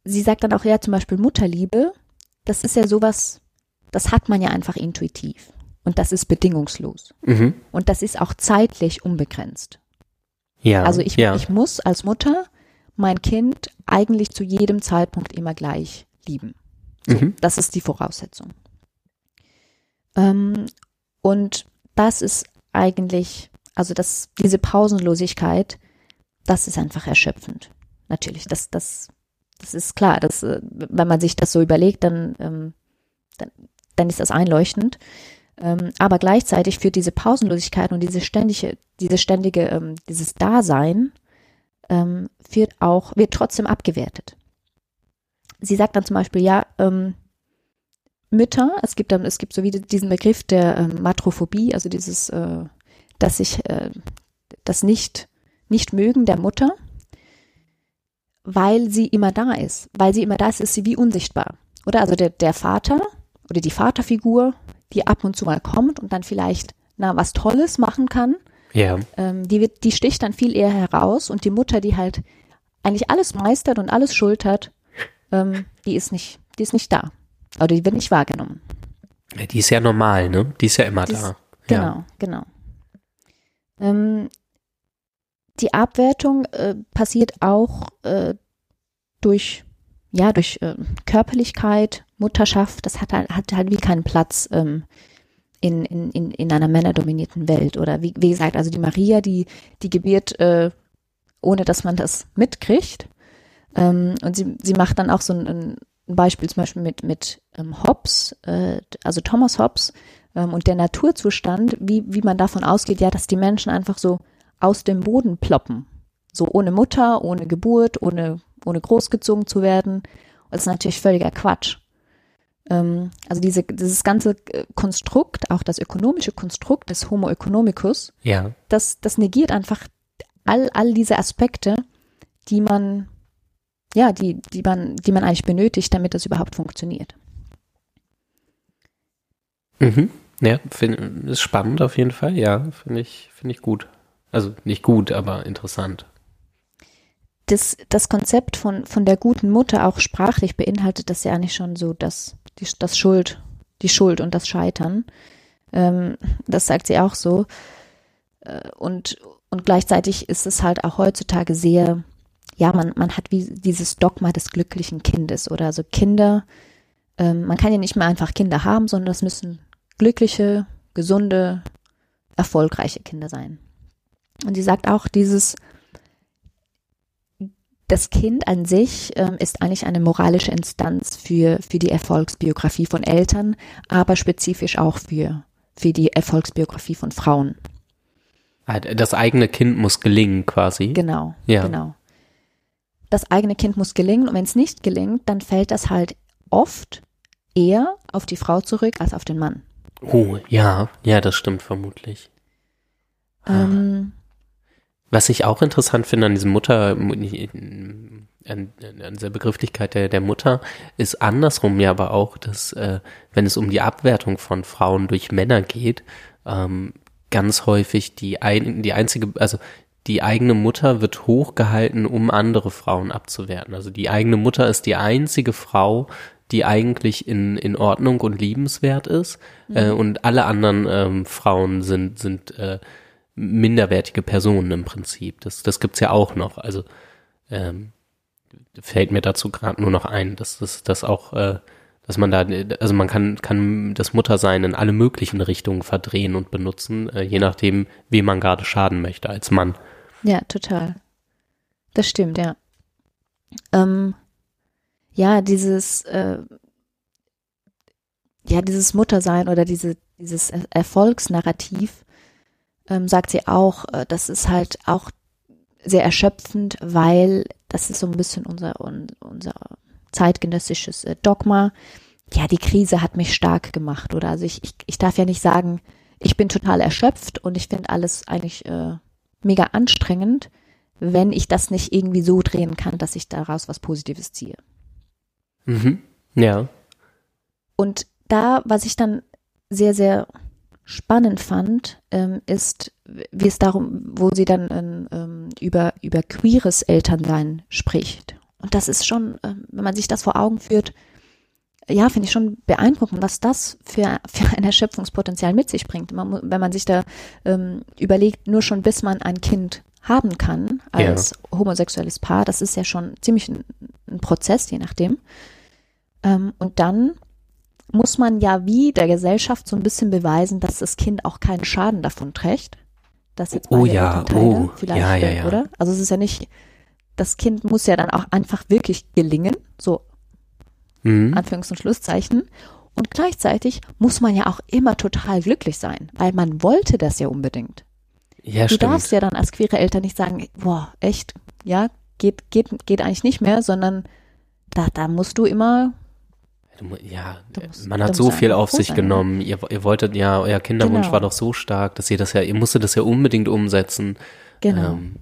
sie sagt dann auch ja zum Beispiel Mutterliebe, das ist ja sowas, das hat man ja einfach intuitiv. Und das ist bedingungslos. Mhm. Und das ist auch zeitlich unbegrenzt. Ja. Also ich, ja. ich muss als Mutter mein Kind eigentlich zu jedem Zeitpunkt immer gleich lieben. So, Mhm. Das ist die Voraussetzung. Ähm, und das ist eigentlich, also das, diese Pausenlosigkeit, das ist einfach erschöpfend. Natürlich, das, das, das ist klar. Das, äh, wenn man sich das so überlegt, dann, ähm, dann, dann ist das einleuchtend. Ähm, aber gleichzeitig führt diese Pausenlosigkeit und diese ständige, diese ständige, ähm, dieses Dasein ähm, wird auch, wird trotzdem abgewertet. Sie sagt dann zum Beispiel, ja, ähm, Mütter, es gibt dann, es gibt so wie diesen Begriff der ähm, Matrophobie, also dieses, äh, dass sich äh, das nicht, nicht mögen der Mutter, weil sie immer da ist. Weil sie immer da ist, ist sie wie unsichtbar. Oder also der, der Vater oder die Vaterfigur, die ab und zu mal kommt und dann vielleicht na was Tolles machen kann, ja. ähm, die wird, die sticht dann viel eher heraus und die Mutter, die halt eigentlich alles meistert und alles schultert, ähm, die ist nicht, die ist nicht da. Oder die wird nicht wahrgenommen. Ja, Die ist ja normal, ne? Die ist ja immer Die ist- da. Genau, Ja. genau. Ähm, die Abwertung äh, passiert auch äh, durch, ja, durch äh, Körperlichkeit, Mutterschaft. Das hat halt, hat halt wie keinen Platz ähm, in, in, in, in einer männerdominierten Welt. Oder wie, wie gesagt, also die Maria, die, die gebiert, äh, ohne dass man das mitkriegt. Ähm, und sie, sie macht dann auch so ein, ein Beispiel zum Beispiel mit, mit ähm, Hobbes, äh, also Thomas Hobbes, ähm, und der Naturzustand, wie, wie man davon ausgeht, ja, dass die Menschen einfach so aus dem Boden ploppen. So ohne Mutter, ohne Geburt, ohne, ohne großgezogen zu werden. Und das ist natürlich völliger Quatsch. Ähm, also diese, dieses ganze äh, Konstrukt, auch das ökonomische Konstrukt des Homo economicus, Ja. das, das negiert einfach all, all diese Aspekte, die man, ja, die, die man, die man eigentlich benötigt, damit das überhaupt funktioniert. Mhm. Ja, find, ist spannend auf jeden Fall. Ja, finde ich, finde ich gut. Also nicht gut, aber interessant. Das, das Konzept von, von der guten Mutter auch sprachlich beinhaltet das ja eigentlich schon so, dass die, das Schuld, die Schuld und das Scheitern. Ähm, das sagt sie auch so. Äh, und, und gleichzeitig ist es halt auch heutzutage sehr, ja, man, man hat wie dieses Dogma des glücklichen Kindes oder so Kinder. Ähm, man kann ja nicht mehr einfach Kinder haben, sondern das müssen glückliche, gesunde, erfolgreiche Kinder sein. Und sie sagt auch, dieses, das Kind an sich ähm, ist eigentlich eine moralische Instanz für, für die Erfolgsbiografie von Eltern, aber spezifisch auch für, für die Erfolgsbiografie von Frauen. Ah, Das eigene Kind muss gelingen, quasi. Genau, Ja. genau. Das eigene Kind muss gelingen und wenn es nicht gelingt, dann fällt das halt oft eher auf die Frau zurück als auf den Mann. Oh, ja, ja, das stimmt vermutlich. Ah. Ähm, Was ich auch interessant finde an diesem Mutter, an, an dieser Begrifflichkeit der, der Mutter, ist andersrum ja aber auch, dass äh, wenn es um die Abwertung von Frauen durch Männer geht, ähm, ganz häufig die, ein, die einzige, also die eigene Mutter wird hochgehalten, um andere Frauen abzuwerten. Also die eigene Mutter ist die einzige Frau, die eigentlich in, in Ordnung und liebenswert ist. Äh, und alle anderen ähm, Frauen sind, sind äh, minderwertige Personen im Prinzip. Das, das gibt's ja auch noch. Also ähm, fällt mir dazu gerade nur noch ein, dass das dass auch, äh, dass man da, also man kann, kann das Muttersein in alle möglichen Richtungen verdrehen und benutzen, äh, je nachdem, wem man gerade schaden möchte als Mann. Ja, total. Das stimmt, ja. Ähm, ja, dieses, äh, ja, dieses Muttersein oder diese, dieses Er- Erfolgsnarrativ, ähm, sagt sie auch, äh, das ist halt auch sehr erschöpfend, weil das ist so ein bisschen unser, un, unser zeitgenössisches äh, Dogma. Ja, die Krise hat mich stark gemacht, oder? Also ich, ich, ich darf ja nicht sagen, ich bin total erschöpft und ich finde alles eigentlich äh, mega anstrengend, wenn ich das nicht irgendwie so drehen kann, dass ich daraus was Positives ziehe. Mhm. Ja. Und da, was ich dann sehr, sehr spannend fand, ähm, ist, wie es darum, wo sie dann ähm, ähm, über, über queeres Elternsein spricht und das ist schon, äh, wenn man sich das vor Augen führt, ja, finde ich schon beeindruckend, was das für, für ein Erschöpfungspotenzial mit sich bringt. Man, wenn man sich da ähm, überlegt, nur schon bis man ein Kind haben kann als ja. homosexuelles Paar, das ist ja schon ziemlich ein, ein Prozess, je nachdem. Ähm, und dann muss man ja wie der Gesellschaft so ein bisschen beweisen, dass das Kind auch keinen Schaden davon trägt. Das jetzt oh ja, oh, vielleicht, ja, ja, ja. oder? Also es ist ja nicht, das Kind muss ja dann auch einfach wirklich gelingen, so mhm. Anführungs- und Schlusszeichen. Und gleichzeitig muss man ja auch immer total glücklich sein, weil man wollte das ja unbedingt. Ja, du stimmt. darfst ja dann als queere Eltern nicht sagen, boah, echt, ja, geht, geht, geht eigentlich nicht mehr, sondern da, da musst du immer ja, musst, man hat so viel auf sich sein, genommen. Ihr, ihr wolltet ja, euer Kinderwunsch genau. war doch so stark, dass ihr das ja, ihr musstet das ja unbedingt umsetzen. Genau. Ähm,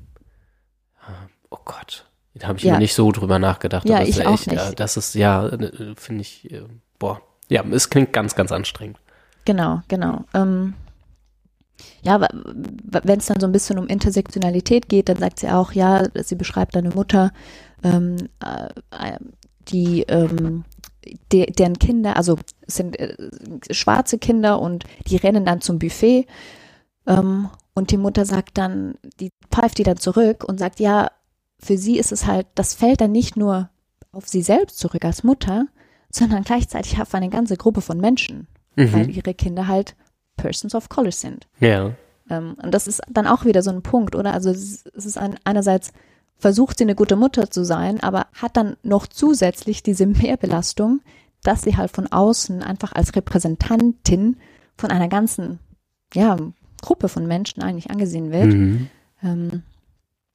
oh Gott, da habe ich ja. mir nicht so drüber nachgedacht. Ja, ich auch nicht. Das ist ja, äh, finde ich, äh, boah, ja, es klingt ganz, ganz anstrengend. Genau, genau. Ähm, ja, wenn es dann so ein bisschen um Intersektionalität geht, dann sagt sie auch, ja, sie beschreibt eine Mutter, ähm, äh, die ähm, de, deren Kinder, also es sind äh, schwarze Kinder und die rennen dann zum Buffet ähm, und die Mutter sagt dann, die pfeift die dann zurück und sagt, ja, für sie ist es halt, das fällt dann nicht nur auf sie selbst zurück als Mutter, sondern gleichzeitig auf eine ganze Gruppe von Menschen, mhm. weil ihre Kinder halt Persons of Color sind. Ja. Ähm, und das ist dann auch wieder so ein Punkt, oder? Also es ist ein, einerseits versucht sie eine gute Mutter zu sein, aber hat dann noch zusätzlich diese Mehrbelastung, dass sie halt von außen einfach als Repräsentantin von einer ganzen, ja, Gruppe von Menschen eigentlich angesehen wird. Mhm. Ähm,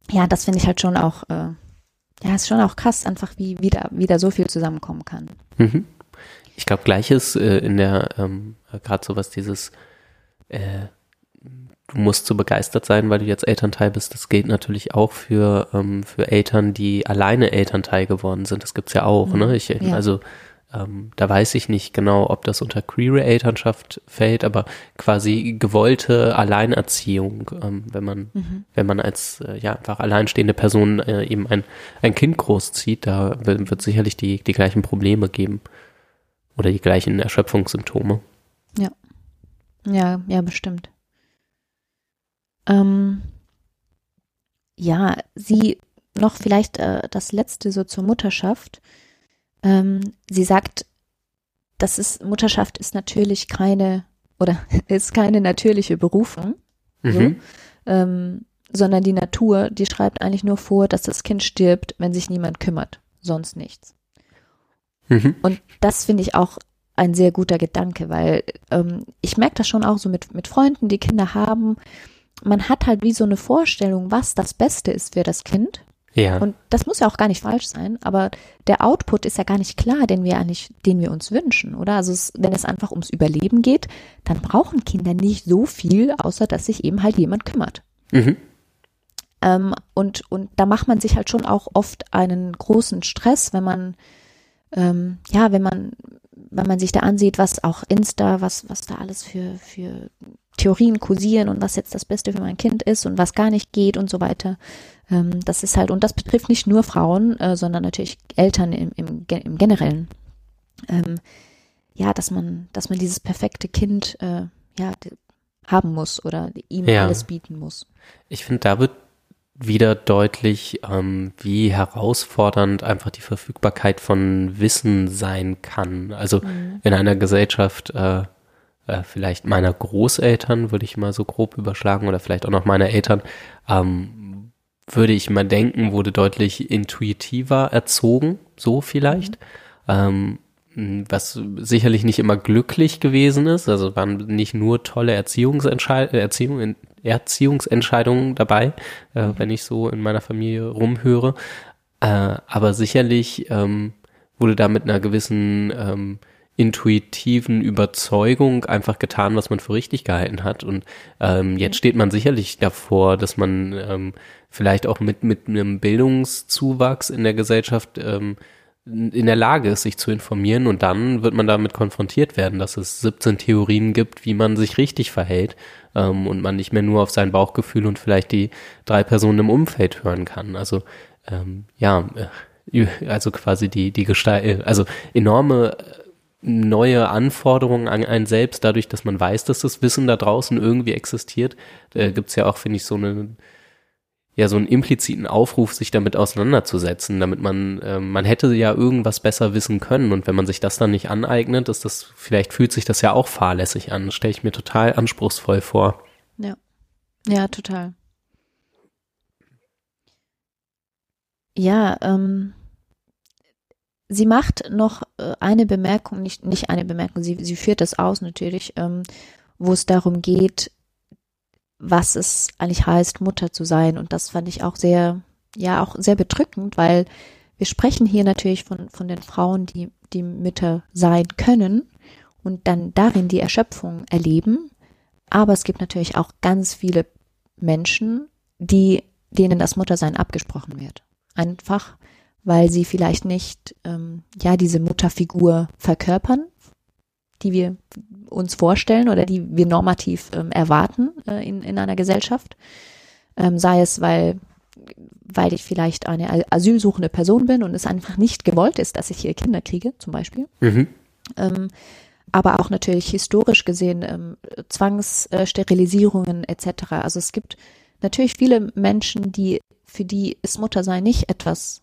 ja, das finde ich halt schon auch, äh, ja, ist schon auch krass, einfach wie wieder, wieder so viel zusammenkommen kann. Mhm. Ich glaube, gleiches äh, in der, ähm, gerade so was dieses, äh, du musst so begeistert sein, weil du jetzt Elternteil bist. Das gilt natürlich auch für, ähm, für Eltern, die alleine Elternteil geworden sind. Das gibt's ja auch, mhm. ne? Ich, ja. Also ähm, da weiß ich nicht genau, ob das unter queere Elternschaft fällt, aber quasi gewollte Alleinerziehung, ähm, wenn man, mhm. wenn man als äh, ja einfach alleinstehende Person äh, eben ein, ein Kind großzieht, da wird, wird sicherlich die, die gleichen Probleme geben. Oder die gleichen Erschöpfungssymptome. Ja. Ja, ja, bestimmt. Ähm, ja, sie noch vielleicht äh, das letzte so zur Mutterschaft. Ähm, sie sagt, das ist, Mutterschaft ist natürlich keine oder ist keine natürliche Berufung, mhm. so, ähm, sondern die Natur, die schreibt eigentlich nur vor, dass das Kind stirbt, wenn sich niemand kümmert, sonst nichts. Mhm. Und das finde ich auch ein sehr guter Gedanke, weil ähm, ich merke das schon auch so mit, mit Freunden, die Kinder haben. Man hat halt wie so eine Vorstellung, was das Beste ist für das Kind. Ja. Und das muss ja auch gar nicht falsch sein, aber der Output ist ja gar nicht klar, den wir eigentlich, den wir uns wünschen, oder? Also es, wenn es einfach ums Überleben geht, dann brauchen Kinder nicht so viel, außer dass sich eben halt jemand kümmert. Mhm. Ähm, und, und da macht man sich halt schon auch oft einen großen Stress, wenn man, ähm, ja, wenn man, wenn man sich da ansieht, was auch Insta, was, was da alles für, für Theorien kursieren und was jetzt das Beste für mein Kind ist und was gar nicht geht und so weiter. Ähm, das ist halt, und das betrifft nicht nur Frauen, äh, sondern natürlich Eltern im, im, im Generellen. Ähm, ja, dass man, dass man dieses perfekte Kind äh, ja, haben muss oder ihm ja. alles bieten muss. Ich finde, da wird wieder deutlich, ähm, wie herausfordernd einfach die Verfügbarkeit von Wissen sein kann. Also mhm. in einer Gesellschaft äh, äh, vielleicht meiner Großeltern, würde ich mal so grob überschlagen, oder vielleicht auch noch meiner Eltern, ähm, würde ich mal denken, wurde deutlich intuitiver erzogen, so vielleicht. Mhm. Ähm, was sicherlich nicht immer glücklich gewesen ist. Also waren nicht nur tolle Erziehungsentscheid Erziehung, Erziehungsentscheidungen dabei, äh, mhm. wenn ich so in meiner Familie rumhöre. Äh, aber sicherlich ähm, wurde da mit einer gewissen ähm, intuitiven Überzeugung einfach getan, was man für richtig gehalten hat. Und ähm, jetzt steht man sicherlich davor, dass man ähm, vielleicht auch mit, mit einem Bildungszuwachs in der Gesellschaft ähm, in der Lage ist, sich zu informieren und dann wird man damit konfrontiert werden, dass es 17 Theorien gibt, wie man sich richtig verhält ähm, und man nicht mehr nur auf sein Bauchgefühl und vielleicht die drei Personen im Umfeld hören kann. Also ähm, ja, äh, also quasi die, die Gestalt, also enorme neue Anforderungen an einen selbst, dadurch, dass man weiß, dass das Wissen da draußen irgendwie existiert. Äh, Gibt es ja auch, finde ich, so eine ja so einen impliziten Aufruf, sich damit auseinanderzusetzen, damit man, äh, man hätte ja irgendwas besser wissen können und wenn man sich das dann nicht aneignet, ist das, vielleicht fühlt sich das ja auch fahrlässig an. Stelle ich mir total anspruchsvoll vor. Ja. Ja, total. Ja, ähm, sie macht noch äh, eine Bemerkung, nicht, nicht eine Bemerkung, sie, sie führt das aus natürlich, ähm, wo es darum geht, was es eigentlich heißt, Mutter zu sein. Und das fand ich auch sehr, ja, auch sehr bedrückend, weil wir sprechen hier natürlich von, von den Frauen, die, die Mütter sein können und dann darin die Erschöpfung erleben. Aber es gibt natürlich auch ganz viele Menschen, die, denen das Muttersein abgesprochen wird. Einfach, weil sie vielleicht nicht, ähm, ja, diese Mutterfigur verkörpern, die wir uns vorstellen oder die wir normativ ähm, erwarten äh, in, in einer Gesellschaft. Ähm, sei es, weil, weil ich vielleicht eine asylsuchende Person bin und es einfach nicht gewollt ist, dass ich hier Kinder kriege, zum Beispiel. Mhm. Ähm, aber auch natürlich historisch gesehen ähm, Zwangssterilisierungen etc. Also es gibt natürlich viele Menschen, die für die ist Muttersein nicht etwas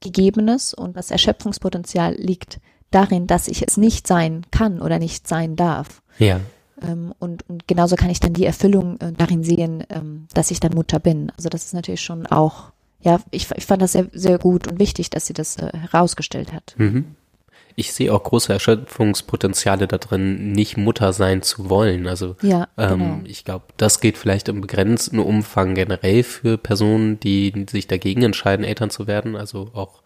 Gegebenes und das Erschöpfungspotenzial liegt darin, dass ich es nicht sein kann oder nicht sein darf. Ja. Ähm, und, und genauso kann ich dann die Erfüllung äh, darin sehen, ähm, dass ich dann Mutter bin. Also das ist natürlich schon auch, ja, ich, ich fand das sehr, sehr gut und wichtig, dass sie das äh, herausgestellt hat. Mhm ich sehe auch große Erschöpfungspotenziale da drin, nicht Mutter sein zu wollen. Also ja, ähm, genau. ich glaube, das geht vielleicht im begrenzten Umfang generell für Personen, die sich dagegen entscheiden, Eltern zu werden, also auch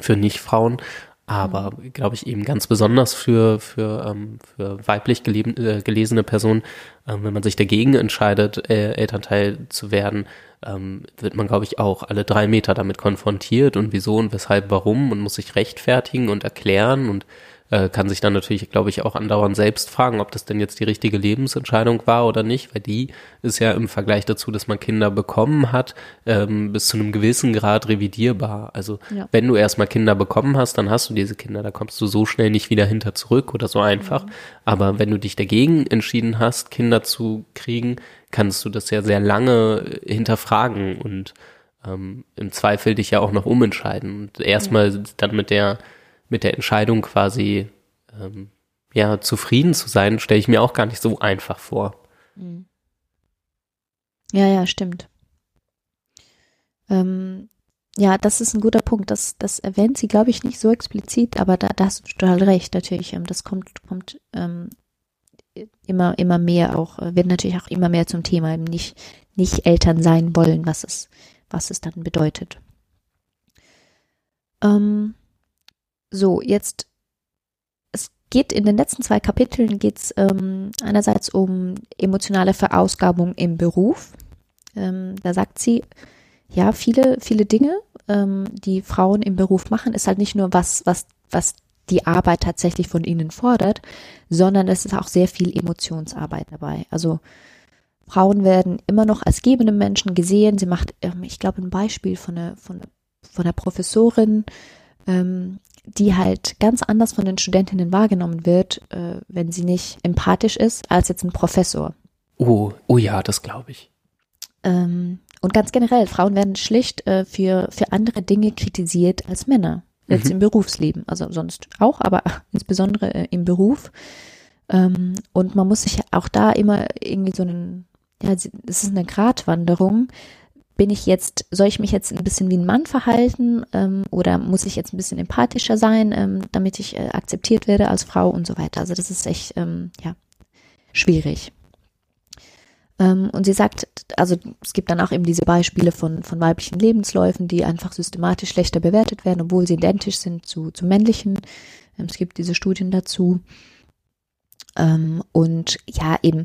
für Nicht-Frauen. Aber mhm. glaube ich eben ganz besonders für, für, ähm, für weiblich geleben, äh, gelesene Personen, ähm, wenn man sich dagegen entscheidet, äh, Elternteil zu werden, ähm, wird man, glaube ich, auch alle drei Meter damit konfrontiert und wieso und weshalb, warum und muss sich rechtfertigen und erklären und äh, kann sich dann natürlich, glaube ich, auch andauernd selbst fragen, ob das denn jetzt die richtige Lebensentscheidung war oder nicht, weil die ist ja im Vergleich dazu, dass man Kinder bekommen hat, ähm, bis zu einem gewissen Grad revidierbar. Also ja. wenn du erstmal Kinder bekommen hast, dann hast du diese Kinder, da kommst du so schnell nicht wieder hinter zurück oder so einfach. Mhm. Aber wenn du dich dagegen entschieden hast, Kinder zu kriegen, kannst du das ja sehr lange hinterfragen und ähm, im Zweifel dich ja auch noch umentscheiden. Und erstmal dann mit der mit der Entscheidung quasi ähm, ja zufrieden zu sein, stelle ich mir auch gar nicht so einfach vor. Mhm. Ja, ja, stimmt. Ähm, ja, das ist ein guter Punkt. Das, das erwähnt sie, glaube ich, nicht so explizit, aber da, da hast du total recht, natürlich. Ähm, das kommt, kommt ähm, immer, immer mehr auch, äh, wird natürlich auch immer mehr zum Thema, eben nicht, nicht Eltern sein wollen, was es, was es dann bedeutet. Ähm, so, jetzt, es geht in den letzten zwei Kapiteln geht es ähm, einerseits um emotionale Verausgabung im Beruf. Ähm, da sagt sie, ja, viele, viele Dinge, ähm, die Frauen im Beruf machen, ist halt nicht nur was, was, was die Arbeit tatsächlich von ihnen fordert, sondern es ist auch sehr viel Emotionsarbeit dabei. Also Frauen werden immer noch als gebende Menschen gesehen. Sie macht, ähm, ich glaube, ein Beispiel von einer, von, von einer Professorin, ähm, die halt ganz anders von den Studentinnen wahrgenommen wird, äh, wenn sie nicht empathisch ist, als jetzt ein Professor. Oh, oh ja, das glaube ich. Ähm, und ganz generell, Frauen werden schlicht äh, für, für andere Dinge kritisiert als Männer. Jetzt mhm. im Berufsleben, also sonst auch, aber insbesondere äh, im Beruf. Ähm, und man muss sich auch da immer irgendwie so einen, ja, es ist eine Gratwanderung, bin ich jetzt, soll ich mich jetzt ein bisschen wie ein Mann verhalten ähm, oder muss ich jetzt ein bisschen empathischer sein, ähm, damit ich äh, akzeptiert werde als Frau und so weiter. Also das ist echt, ähm, ja, schwierig. Ähm, und sie sagt, also es gibt dann auch eben diese Beispiele von, von weiblichen Lebensläufen, die einfach systematisch schlechter bewertet werden, obwohl sie identisch sind zu, zu männlichen. Ähm, es gibt diese Studien dazu. Ähm, und ja, eben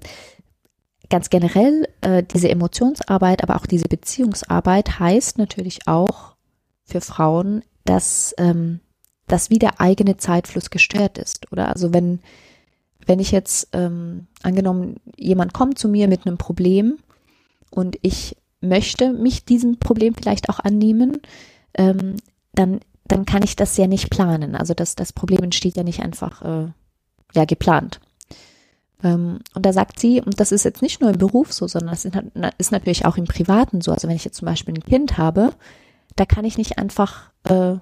ganz generell äh, diese Emotionsarbeit, aber auch diese Beziehungsarbeit heißt natürlich auch für Frauen, dass, ähm, dass wie der eigene Zeitfluss gestört ist. Oder also wenn, wenn ich jetzt ähm, angenommen, jemand kommt zu mir mit einem Problem und ich möchte mich diesem Problem vielleicht auch annehmen, ähm, dann dann kann ich das ja nicht planen. Also das, das Problem entsteht ja nicht einfach äh, ja geplant. Ähm, und da sagt sie, und das ist jetzt nicht nur im Beruf so, sondern das ist natürlich auch im Privaten so. Also wenn ich jetzt zum Beispiel ein Kind habe, da kann ich nicht einfach, äh,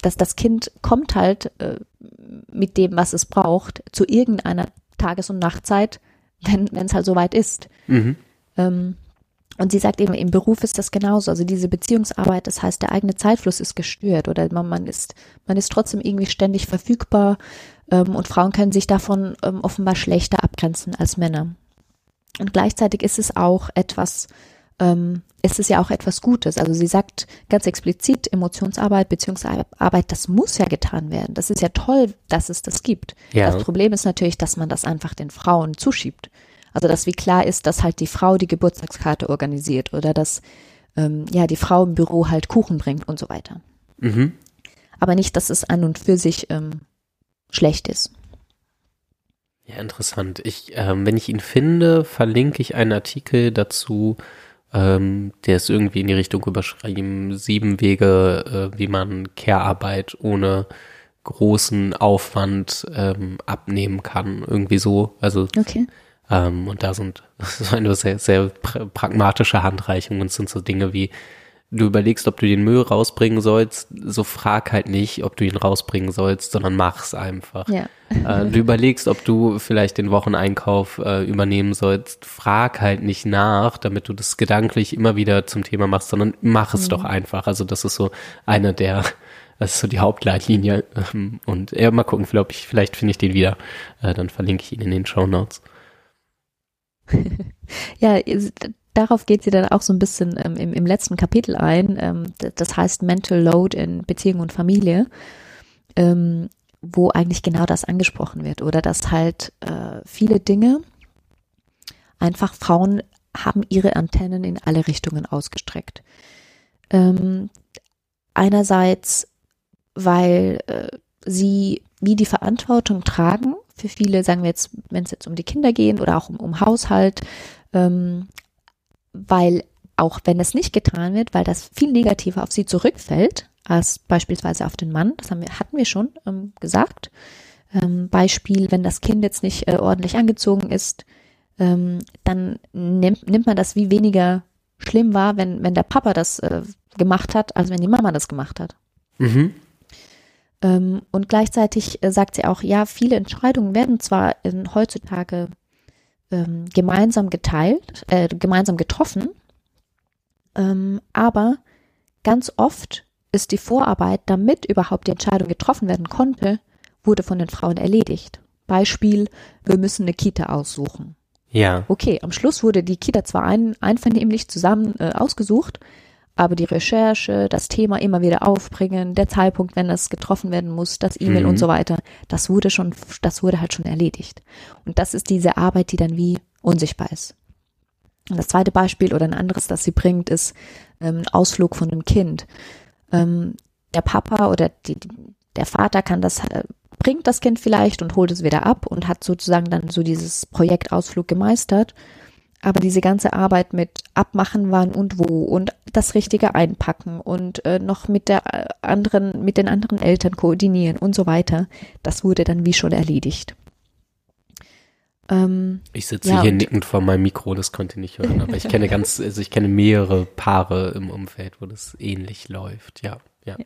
dass das Kind kommt halt äh, mit dem, was es braucht, zu irgendeiner Tages- und Nachtzeit, wenn es halt soweit ist. Mhm. Ähm, und sie sagt eben, im Beruf ist das genauso. Also diese Beziehungsarbeit, das heißt, der eigene Zeitfluss ist gestört oder man, man ist, man ist trotzdem irgendwie ständig verfügbar ähm, und Frauen können sich davon ähm, offenbar schlechter abgrenzen als Männer. Und gleichzeitig ist es auch etwas, ähm, ist es ja auch etwas Gutes. Also sie sagt ganz explizit, Emotionsarbeit, Beziehungsarbeit, das muss ja getan werden. Das ist ja toll, dass es das gibt. Ja. Das Problem ist natürlich, dass man das einfach den Frauen zuschiebt. Also dass wie klar ist, dass halt die Frau die Geburtstagskarte organisiert oder dass ähm, ja die Frau im Büro halt Kuchen bringt und so weiter. Mhm. Aber nicht, dass es an und für sich ähm, schlecht ist. Ja, interessant. Ich, ähm, wenn ich ihn finde, verlinke ich einen Artikel dazu, ähm, der ist irgendwie in die Richtung überschrieben, sieben Wege, äh, wie man Care-Arbeit ohne großen Aufwand ähm, abnehmen kann. Irgendwie so. Also okay. Ähm, und da sind so eine sehr, sehr pragmatische Handreichungen und sind so Dinge wie, du überlegst, ob du den Müll rausbringen sollst, so frag halt nicht, ob du ihn rausbringen sollst, sondern mach's einfach. Ja. Äh, du überlegst, ob du vielleicht den Wocheneinkauf äh, übernehmen sollst, frag halt nicht nach, damit du das gedanklich immer wieder zum Thema machst, sondern mach es mhm. doch einfach. Also das ist so eine der, das ist so die Hauptleitlinie. Ähm, und ja, mal gucken, vielleicht, vielleicht finde ich den wieder. Äh, dann verlinke ich ihn in den Show Notes. ja, darauf geht sie dann auch so ein bisschen ähm, im, im, letzten Kapitel ein. Ähm, das heißt Mental Load in Beziehung und Familie, ähm, wo eigentlich genau das angesprochen wird. Oder dass halt äh, viele Dinge einfach Frauen haben ihre Antennen in alle Richtungen ausgestreckt. Ähm, einerseits, weil äh, sie wie die Verantwortung tragen für viele, sagen wir jetzt, wenn es jetzt um die Kinder gehen oder auch um, um Haushalt, ähm, weil auch wenn es nicht getan wird, weil das viel negativer auf sie zurückfällt als beispielsweise auf den Mann, das haben wir, hatten wir schon ähm, gesagt. Ähm, Beispiel, wenn das Kind jetzt nicht äh, ordentlich angezogen ist, ähm, dann nimmt, nimmt man das wie weniger schlimm wahr, wenn, wenn der Papa das äh, gemacht hat, als wenn die Mama das gemacht hat. Mhm. Ähm, und gleichzeitig äh, sagt sie auch, ja, viele Entscheidungen werden zwar in, heutzutage ähm, gemeinsam geteilt, äh, gemeinsam getroffen, ähm, aber ganz oft ist die Vorarbeit, damit überhaupt die Entscheidung getroffen werden konnte, wurde von den Frauen erledigt. Beispiel, wir müssen eine Kita aussuchen. Ja. Okay, am Schluss wurde die Kita zwar ein, einvernehmlich zusammen äh, ausgesucht, aber die Recherche, das Thema immer wieder aufbringen, der Zeitpunkt, wenn das getroffen werden muss, das E-Mail mhm. und so weiter, das wurde schon, das wurde halt schon erledigt. Und das ist diese Arbeit, die dann wie unsichtbar ist. Und das zweite Beispiel oder ein anderes, das sie bringt, ist ähm, Ausflug von einem Kind. Ähm, der Papa oder die, der Vater kann das, äh, bringt das Kind vielleicht und holt es wieder ab und hat sozusagen dann so dieses Projekt Ausflug gemeistert. Aber diese ganze Arbeit mit Abmachen wann und wo und das Richtige einpacken und äh, noch mit der äh, anderen, mit den anderen Eltern koordinieren und so weiter, das wurde dann wie schon erledigt. Ähm, ich sitze ja, hier nickend vor meinem Mikro, das konnte ihr nicht hören, aber ich kenne ganz, also ich kenne mehrere Paare im Umfeld, wo das ähnlich läuft, ja, ja.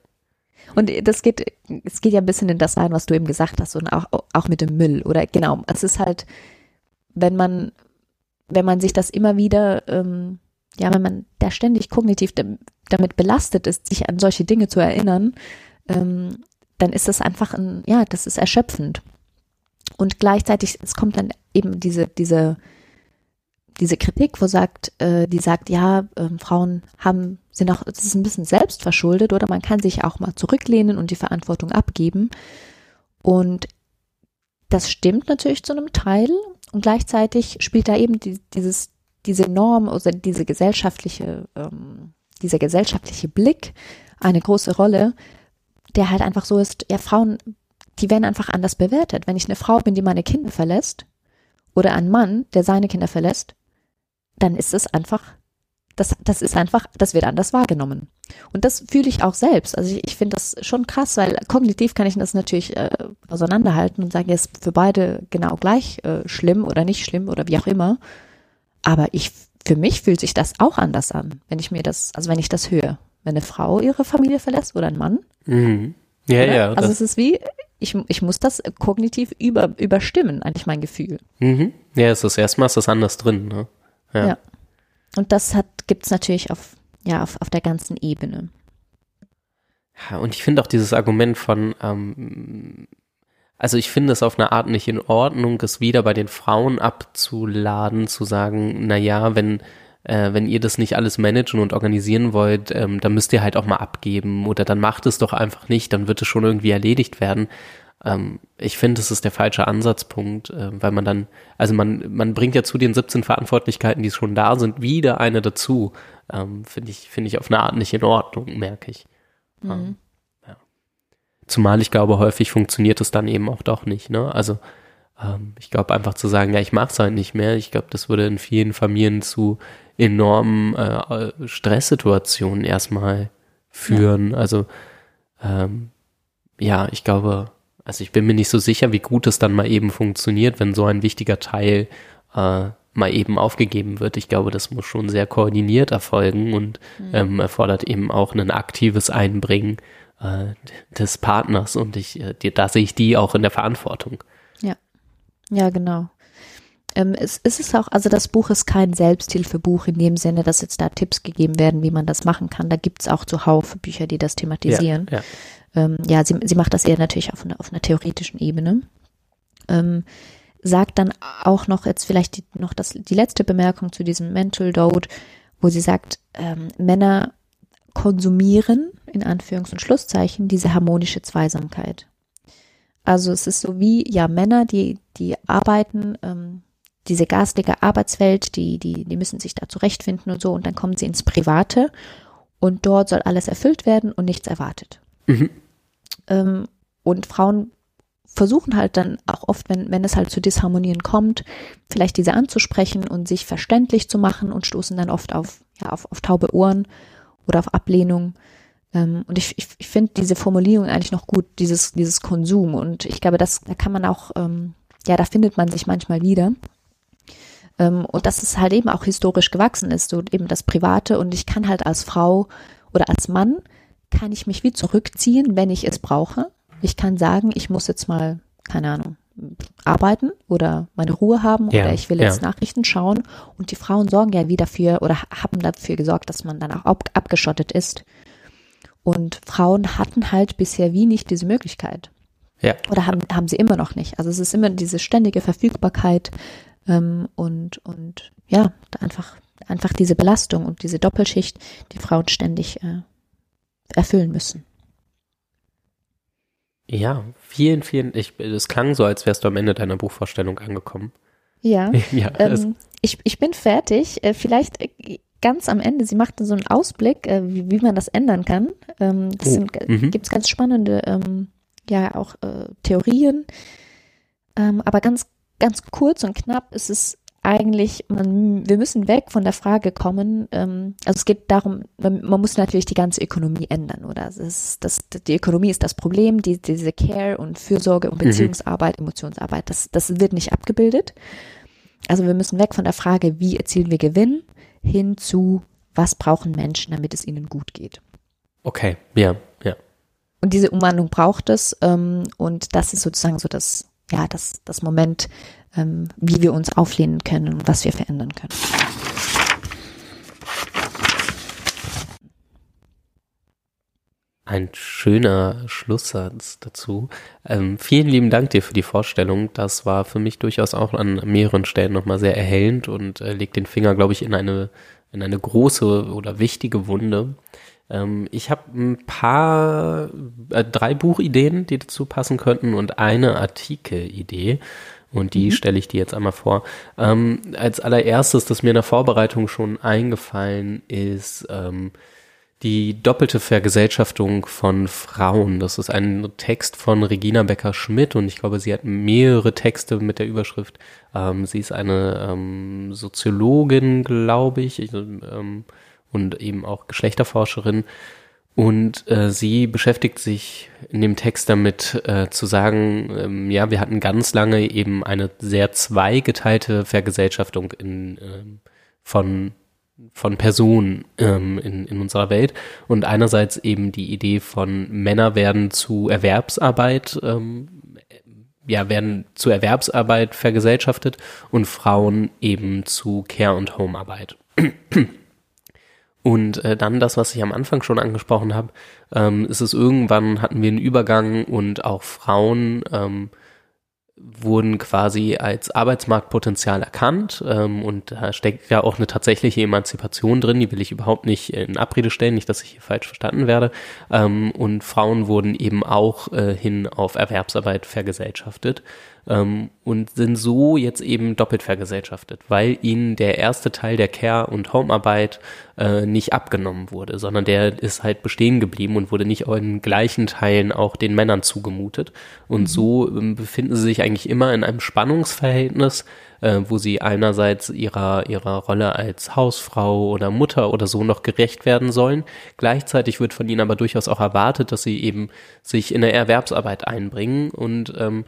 Und das geht, es geht ja ein bisschen in das rein, was du eben gesagt hast und auch, auch mit dem Müll oder genau, es ist halt, wenn man wenn man sich das immer wieder, ähm, ja, wenn man da ständig kognitiv damit belastet ist, sich an solche Dinge zu erinnern, ähm, dann ist das einfach ein, ja, das ist erschöpfend. Und gleichzeitig, es kommt dann eben diese, diese, diese Kritik, wo sagt, äh, die sagt, ja, äh, Frauen haben, sind auch, das ist ein bisschen selbstverschuldet oder man kann sich auch mal zurücklehnen und die Verantwortung abgeben. Und das stimmt natürlich zu einem Teil, und gleichzeitig spielt da eben die, dieses, diese Norm oder diese gesellschaftliche, ähm, dieser gesellschaftliche Blick eine große Rolle, der halt einfach so ist, ja, Frauen, die werden einfach anders bewertet. Wenn ich eine Frau bin, die meine Kinder verlässt, oder ein Mann, der seine Kinder verlässt, dann ist es einfach das, das ist einfach, das wird anders wahrgenommen. Und das fühle ich auch selbst. Also ich, ich finde das schon krass, weil kognitiv kann ich das natürlich äh, auseinanderhalten und sagen, es ist für beide genau gleich äh, schlimm oder nicht schlimm oder wie auch immer. Aber ich, für mich fühlt sich das auch anders an, wenn ich mir das, also wenn ich das höre. Wenn eine Frau ihre Familie verlässt oder ein Mann. Mhm. Ja, oder? ja. Also es ist wie, ich, ich muss das kognitiv über, überstimmen, eigentlich mein Gefühl. Mhm. Ja, es ist erstmal ist das anders drin, ne? Ja. Ja. Und das hat, gibt's natürlich auf, ja, auf, auf der ganzen Ebene. Und ich finde auch dieses Argument von, ähm, also ich finde es auf eine Art nicht in Ordnung, es wieder bei den Frauen abzuladen, zu sagen, na ja, wenn äh, wenn ihr das nicht alles managen und organisieren wollt, ähm, dann müsst ihr halt auch mal abgeben oder dann macht es doch einfach nicht, dann wird es schon irgendwie erledigt werden. Ähm, ich finde, das ist der falsche Ansatzpunkt, äh, weil man dann, also man, man bringt ja zu den 17 Verantwortlichkeiten, die schon da sind, wieder eine dazu. Ähm, finde ich, finde ich auf eine Art nicht in Ordnung, merke ich. Ähm, ja. Zumal ich glaube, häufig funktioniert es dann eben auch doch nicht, ne? Also, ähm, ich glaube einfach zu sagen, ja, ich mache es halt nicht mehr. Ich glaube, das würde in vielen Familien zu enormen äh, Stresssituationen erstmal führen. Also ähm, ja, ich glaube, also ich bin mir nicht so sicher, wie gut es dann mal eben funktioniert, wenn so ein wichtiger Teil äh, mal eben aufgegeben wird. Ich glaube, das muss schon sehr koordiniert erfolgen und ähm, erfordert eben auch ein aktives Einbringen äh, des Partners und ich, äh, da sehe ich die auch in der Verantwortung. Ja, genau. Ähm, es, es ist auch, also das Buch ist kein Selbsthilfebuch in dem Sinne, dass jetzt da Tipps gegeben werden, wie man das machen kann. Da gibt's auch zuhauf Bücher, die das thematisieren. Ja, ja. Ähm, ja, sie, sie macht das eher natürlich auf einer, auf einer theoretischen Ebene. Ähm, sagt dann auch noch jetzt vielleicht die, noch das, die letzte Bemerkung zu diesem Mental Load, wo sie sagt, ähm, Männer konsumieren, in Anführungs- und Schlusszeichen, diese harmonische Zweisamkeit. Also es ist so wie, ja, Männer, die, die arbeiten, ähm, diese garstige Arbeitswelt, die, die, die müssen sich da zurechtfinden und so, und dann kommen sie ins Private und dort soll alles erfüllt werden und nichts erwartet. Mhm. Ähm, und Frauen versuchen halt dann auch oft, wenn, wenn es halt zu Disharmonien kommt, vielleicht diese anzusprechen und sich verständlich zu machen und stoßen dann oft auf, ja, auf, auf taube Ohren oder auf Ablehnung. Ähm, und ich, ich, ich finde diese Formulierung eigentlich noch gut, dieses, dieses Konsum. Und ich glaube, das, da kann man auch, ähm, ja, da findet man sich manchmal wieder. Und dass es halt eben auch historisch gewachsen ist, so eben das Private. Und ich kann halt als Frau oder als Mann, kann ich mich wie zurückziehen, wenn ich es brauche. Ich kann sagen, ich muss jetzt mal, keine Ahnung, arbeiten oder meine Ruhe haben Ja, oder ich will ja. jetzt Nachrichten schauen. Und die Frauen sorgen ja wie dafür oder haben dafür gesorgt, dass man dann auch ab, abgeschottet ist. Und Frauen hatten halt bisher wie nicht diese Möglichkeit. Ja. Oder haben, haben sie immer noch nicht. Also es ist immer diese ständige Verfügbarkeit ähm, und, und ja, einfach, einfach diese Belastung und diese Doppelschicht, die Frauen ständig äh, erfüllen müssen. Ja, vielen, vielen, ich, es klang so, als wärst du am Ende deiner Buchvorstellung angekommen. Ja. ja, es, Ähm, ich, ich bin fertig. Äh, vielleicht äh, ganz am Ende, sie macht so einen Ausblick, äh, wie, wie man das ändern kann. Ähm, das Oh, mhm. gibt's ganz spannende, ähm, ja, auch äh, Theorien. Ähm, aber ganz, ganz kurz und knapp ist es eigentlich, man, wir müssen weg von der Frage kommen, ähm, also es geht darum, man, man muss natürlich die ganze Ökonomie ändern, oder? Es ist, das, die Ökonomie ist das Problem, die, diese Care und Fürsorge und Mhm. Beziehungsarbeit, Emotionsarbeit, das, das wird nicht abgebildet. Also wir müssen weg von der Frage, wie erzielen wir Gewinn, hin zu, was brauchen Menschen, damit es ihnen gut geht. okay, ja, ja. Und diese Umwandlung braucht es. Ähm, und das ist sozusagen so das, ja, das, das Moment, ähm, wie wir uns auflehnen können und was wir verändern können. Ein schöner Schlusssatz dazu. Ähm, vielen lieben Dank dir für die Vorstellung. Das war für mich durchaus auch an mehreren Stellen nochmal sehr erhellend und äh, legt den Finger, glaube ich, in eine, in eine große oder wichtige Wunde. Ähm, ich habe ein paar, äh, drei Buchideen, die dazu passen könnten und eine Artikelidee. Und die stelle ich dir jetzt einmal vor. Ähm, als allererstes, das mir in der Vorbereitung schon eingefallen ist, ähm, die doppelte Vergesellschaftung von Frauen. Das ist ein Text von Regina Becker-Schmidt und ich glaube, sie hat mehrere Texte mit der Überschrift. Ähm, sie ist eine ähm, Soziologin, glaube ich, ähm, und eben auch Geschlechterforscherin. Und äh, sie beschäftigt sich in dem Text damit äh, zu sagen, ähm, ja, wir hatten ganz lange eben eine sehr zweigeteilte Vergesellschaftung in, äh, von von Personen ähm, in, in unserer Welt und einerseits eben die Idee von Männer werden zu Erwerbsarbeit ähm, ja werden zu Erwerbsarbeit vergesellschaftet und Frauen eben zu Care- und Homearbeit. Und äh, dann das, was ich am Anfang schon angesprochen habe, ähm, ist es irgendwann hatten wir einen Übergang und auch Frauen ähm, wurden quasi als Arbeitsmarktpotenzial erkannt ähm, und da steckt ja auch eine tatsächliche Emanzipation drin, die will ich überhaupt nicht in Abrede stellen, nicht, dass ich hier falsch verstanden werde. Ähm, und Frauen wurden eben auch äh, hin auf Erwerbsarbeit vergesellschaftet ähm, und sind so jetzt eben doppelt vergesellschaftet, weil ihnen der erste Teil der Care- und Homearbeit äh, nicht abgenommen wurde, sondern der ist halt bestehen geblieben und wurde nicht in gleichen Teilen auch den Männern zugemutet. Und mhm. so ähm, befinden sie sich eigentlich immer in einem Spannungsverhältnis, äh, wo sie einerseits ihrer, ihrer Rolle als Hausfrau oder Mutter oder so noch gerecht werden sollen. Gleichzeitig wird von ihnen aber durchaus auch erwartet, dass sie eben sich in der Erwerbsarbeit einbringen und ähm,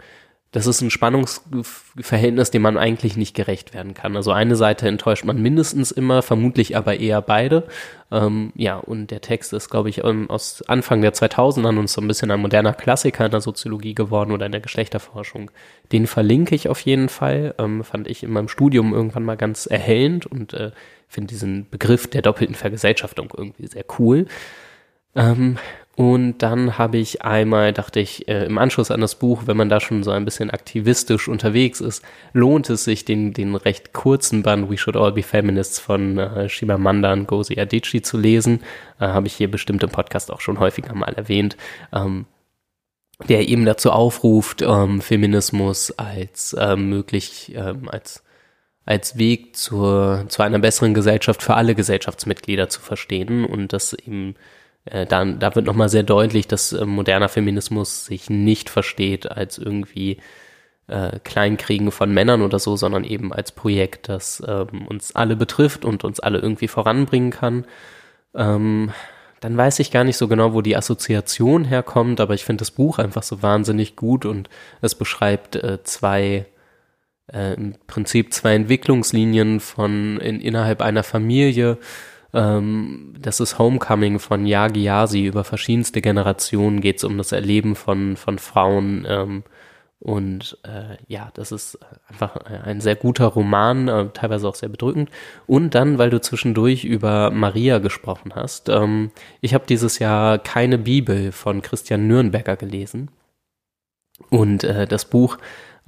das ist ein Spannungsverhältnis, dem man eigentlich nicht gerecht werden kann. Also eine Seite enttäuscht man mindestens immer, vermutlich aber eher beide. Ähm, ja, und der Text ist, glaube ich, ähm, aus Anfang der 2000er und so ein bisschen ein moderner Klassiker in der Soziologie geworden oder in der Geschlechterforschung. Den verlinke ich auf jeden Fall. Ähm, fand ich in meinem Studium irgendwann mal ganz erhellend und äh, finde diesen Begriff der doppelten Vergesellschaftung irgendwie sehr cool. Ähm, und dann habe ich einmal, dachte ich, äh, im Anschluss an das Buch, wenn man da schon so ein bisschen aktivistisch unterwegs ist, lohnt es sich, den, den recht kurzen Band We Should All Be Feminists von äh, Shimamanda Ngozi Adichie zu lesen. Äh, habe ich hier bestimmt im Podcast auch schon häufiger mal erwähnt. Ähm, der eben dazu aufruft, ähm, Feminismus als äh, möglich, ähm, als als Weg zur, zu einer besseren Gesellschaft für alle Gesellschaftsmitglieder zu verstehen und das eben äh, dann, da wird nochmal sehr deutlich, dass äh, moderner Feminismus sich nicht versteht als irgendwie äh, Kleinkriegen von Männern oder so, sondern eben als Projekt, das ähm, uns alle betrifft und uns alle irgendwie voranbringen kann. Ähm, dann weiß ich gar nicht so genau, wo die Assoziation herkommt, aber ich finde das Buch einfach so wahnsinnig gut und es beschreibt äh, zwei äh, im Prinzip zwei Entwicklungslinien von in, innerhalb einer Familie ähm, das ist Homecoming von Yagi Yasi. Über verschiedenste Generationen geht es um das Erleben von, von Frauen. Ähm, und äh, ja, das ist einfach ein sehr guter Roman, äh, teilweise auch sehr bedrückend. Und dann, weil du zwischendurch über Maria gesprochen hast, ähm, ich habe dieses Jahr keine Bibel von Christian Nürnberger gelesen. Und äh, das Buch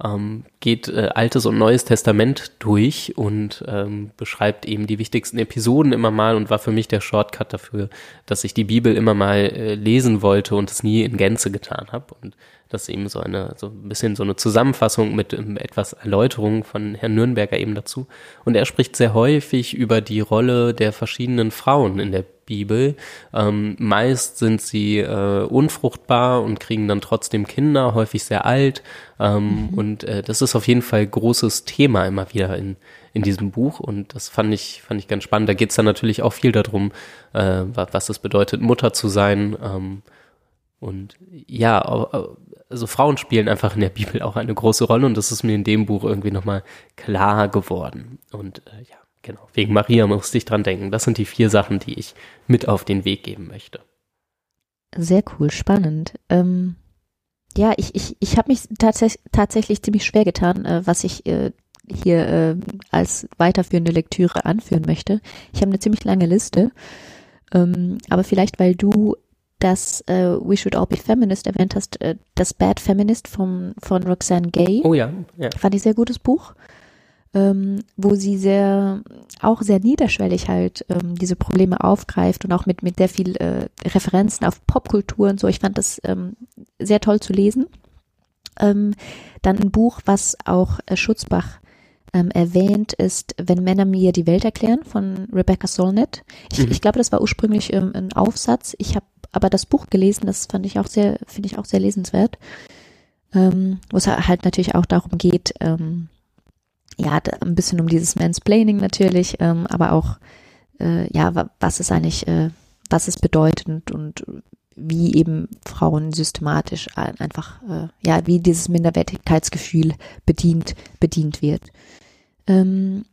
ähm, geht äh, Altes und Neues Testament durch und ähm, beschreibt eben die wichtigsten Episoden immer mal und war für mich der Shortcut dafür, dass ich die Bibel immer mal äh, lesen wollte und es nie in Gänze getan habe. Und das ist eben so eine, so ein bisschen so eine Zusammenfassung mit ähm, etwas Erläuterung von Herrn Nürnberger eben dazu. Und er spricht sehr häufig über die Rolle der verschiedenen Frauen in der Bibel. Ähm, meist sind sie äh, unfruchtbar und kriegen dann trotzdem Kinder, häufig sehr alt. Ähm, mhm. Und äh, das ist auf jeden Fall großes Thema immer wieder in, in diesem Buch. Und das fand ich, fand ich ganz spannend. Da geht es dann natürlich auch viel darum, äh, was es bedeutet, Mutter zu sein. Ähm, und ja, also Frauen spielen einfach in der Bibel auch eine große Rolle und das ist mir in dem Buch irgendwie nochmal klar geworden. Und äh, ja, genau, wegen Maria musste ich dran denken. Das sind die vier Sachen, die ich mit auf den Weg geben möchte. Sehr cool, spannend. Ähm, ja, ich, ich, ich habe mich tats tatsächlich ziemlich schwer getan, äh, was ich äh, hier äh, als weiterführende Lektüre anführen möchte. Ich habe eine ziemlich lange Liste. Ähm, aber vielleicht, weil du dass äh, We Should All Be Feminist erwähnt hast, äh, das Bad Feminist von, von Roxanne Gay. Oh ja, ja. Fand ich sehr gutes Buch, ähm, wo sie sehr, auch sehr niederschwellig halt ähm, diese Probleme aufgreift und auch mit, mit sehr viel äh, Referenzen auf Popkultur und so. Ich fand das ähm, sehr toll zu lesen. Ähm, dann ein Buch, was auch äh, Schutzbach ähm, erwähnt, ist Wenn Männer mir die Welt erklären von Rebecca Solnit. Ich, mhm. ich glaube, das war ursprünglich ähm, ein Aufsatz. Ich habe aber das Buch gelesen, das fand ich auch sehr, finde ich auch sehr lesenswert. Wo es halt natürlich auch darum geht, ähm, ja, ein bisschen um dieses Mansplaining natürlich, ähm, aber auch, äh, ja, was ist eigentlich, äh, was es bedeutet und, und wie eben Frauen systematisch einfach, äh, ja, wie dieses Minderwertigkeitsgefühl bedient, bedient wird. Ähm,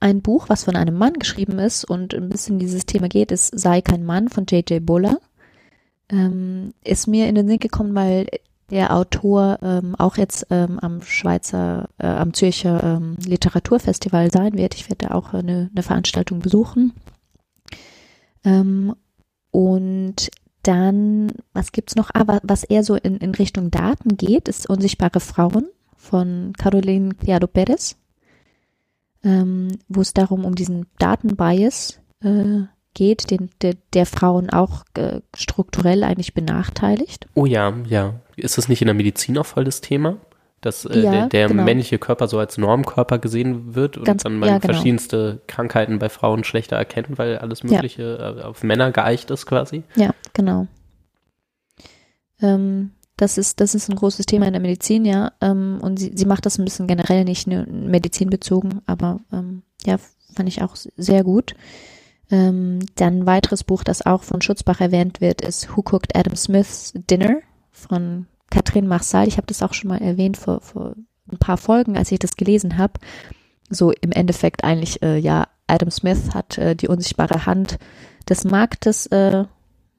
ein Buch, was von einem Mann geschrieben ist und ein bisschen dieses Thema geht, ist Sei kein Mann von J.J. Buller. Ähm, ist mir in den Sinn gekommen, weil der Autor ähm, auch jetzt ähm, am Schweizer, äh, am Zürcher ähm, Literaturfestival sein wird. Ich werde da auch eine, eine Veranstaltung besuchen. Ähm, und dann, was gibt's noch? Ah, was eher so in, in Richtung Daten geht, ist Unsichtbare Frauen von Caroline Criado Perez, ähm, wo es darum um diesen Datenbias äh, geht, den, der, der Frauen auch äh, strukturell eigentlich benachteiligt. Oh ja, ja. Ist das nicht in der Medizin auch voll das Thema? dass äh, ja, der, der genau. männliche Körper so als Normkörper gesehen wird und Ganz, dann man ja, genau. verschiedenste Krankheiten bei Frauen schlechter erkennt, weil alles Mögliche ja. Äh, auf Männer geeicht ist quasi. Ja, genau. Ähm, das ist, das ist ein großes Thema in der Medizin, ja. Ähm, und sie, sie macht das ein bisschen generell nicht nur medizinbezogen, aber ähm, ja, fand ich auch sehr gut. Ähm, dann ein weiteres Buch, das auch von Schutzbach erwähnt wird, ist Who Cooked Adam Smith's Dinner von Catherine Marsal, ich habe das auch schon mal erwähnt vor, vor ein paar Folgen, als ich das gelesen habe. So im Endeffekt eigentlich, äh, ja, Adam Smith hat äh, die unsichtbare Hand des Marktes äh,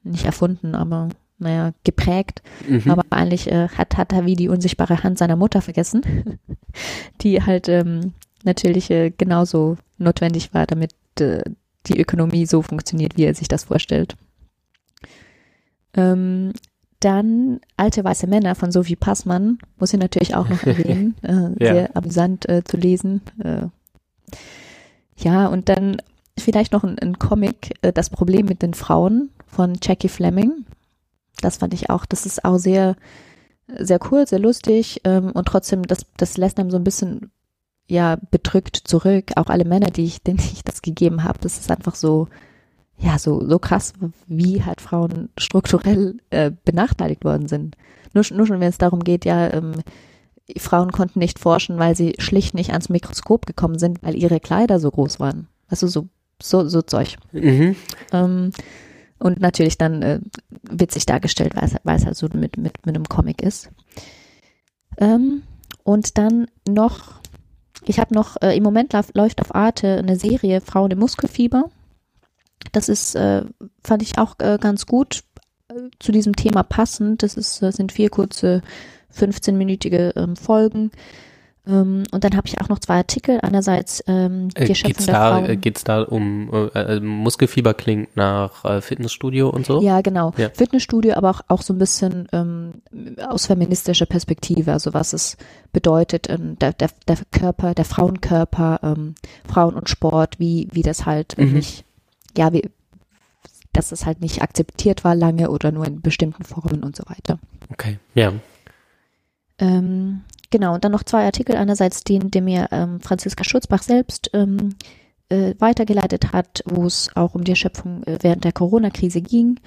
nicht erfunden, aber naja, geprägt. Mhm. Aber eigentlich äh, hat, hat er wie die unsichtbare Hand seiner Mutter vergessen, die halt ähm, natürlich äh, genauso notwendig war, damit äh, die Ökonomie so funktioniert, wie er sich das vorstellt. Ähm, dann Alte weiße Männer von Sophie Passmann, muss ich natürlich auch noch erwähnen. Äh, ja. Sehr amüsant äh, zu lesen. Äh, ja, und dann vielleicht noch ein, ein Comic, äh, Das Problem mit den Frauen von Jackie Fleming. Das fand ich auch, das ist auch sehr, sehr cool, sehr lustig ähm, und trotzdem, das, das lässt einem so ein bisschen ja bedrückt zurück. Auch alle Männer, die ich, denen ich das gegeben habe, das ist einfach so, ja, so, so krass, wie halt Frauen strukturell äh, benachteiligt worden sind. Nur, nur schon, wenn es darum geht, ja, ähm, Frauen konnten nicht forschen, weil sie schlicht nicht ans Mikroskop gekommen sind, weil ihre Kleider so groß waren. Also so, so, so Zeug. Mhm. Ähm, und natürlich dann äh, witzig dargestellt, weil es, weil es halt so mit, mit, mit einem Comic ist. Ähm, und dann noch, ich habe noch, äh, im Moment läuft auf Arte eine Serie Frauen im Muskelfieber das ist, äh, fand ich auch äh, ganz gut äh, zu diesem Thema passend. Das ist, äh, sind vier kurze 15-minütige ähm, Folgen. Ähm, und dann habe ich auch noch zwei Artikel. Einerseits ähm, die äh, Erschöpfung der da, Frauen. Geht es da um äh, äh, Muskelfieber klingt nach äh, Fitnessstudio und so? Ja, genau. Ja. Fitnessstudio, aber auch, auch so ein bisschen ähm, aus feministischer Perspektive, also was es bedeutet, ähm, der, der, der Körper, der Frauenkörper, ähm, Frauen und Sport, wie, wie das halt mhm. nicht ja, wie, dass es halt nicht akzeptiert war lange oder nur in bestimmten Formen und so weiter. Okay, ja. Ähm, genau, und dann noch zwei Artikel. Einerseits den, den mir ähm, Franziska Schurzbach selbst ähm, äh, weitergeleitet hat, wo es auch um die Erschöpfung äh, während der Corona-Krise ging,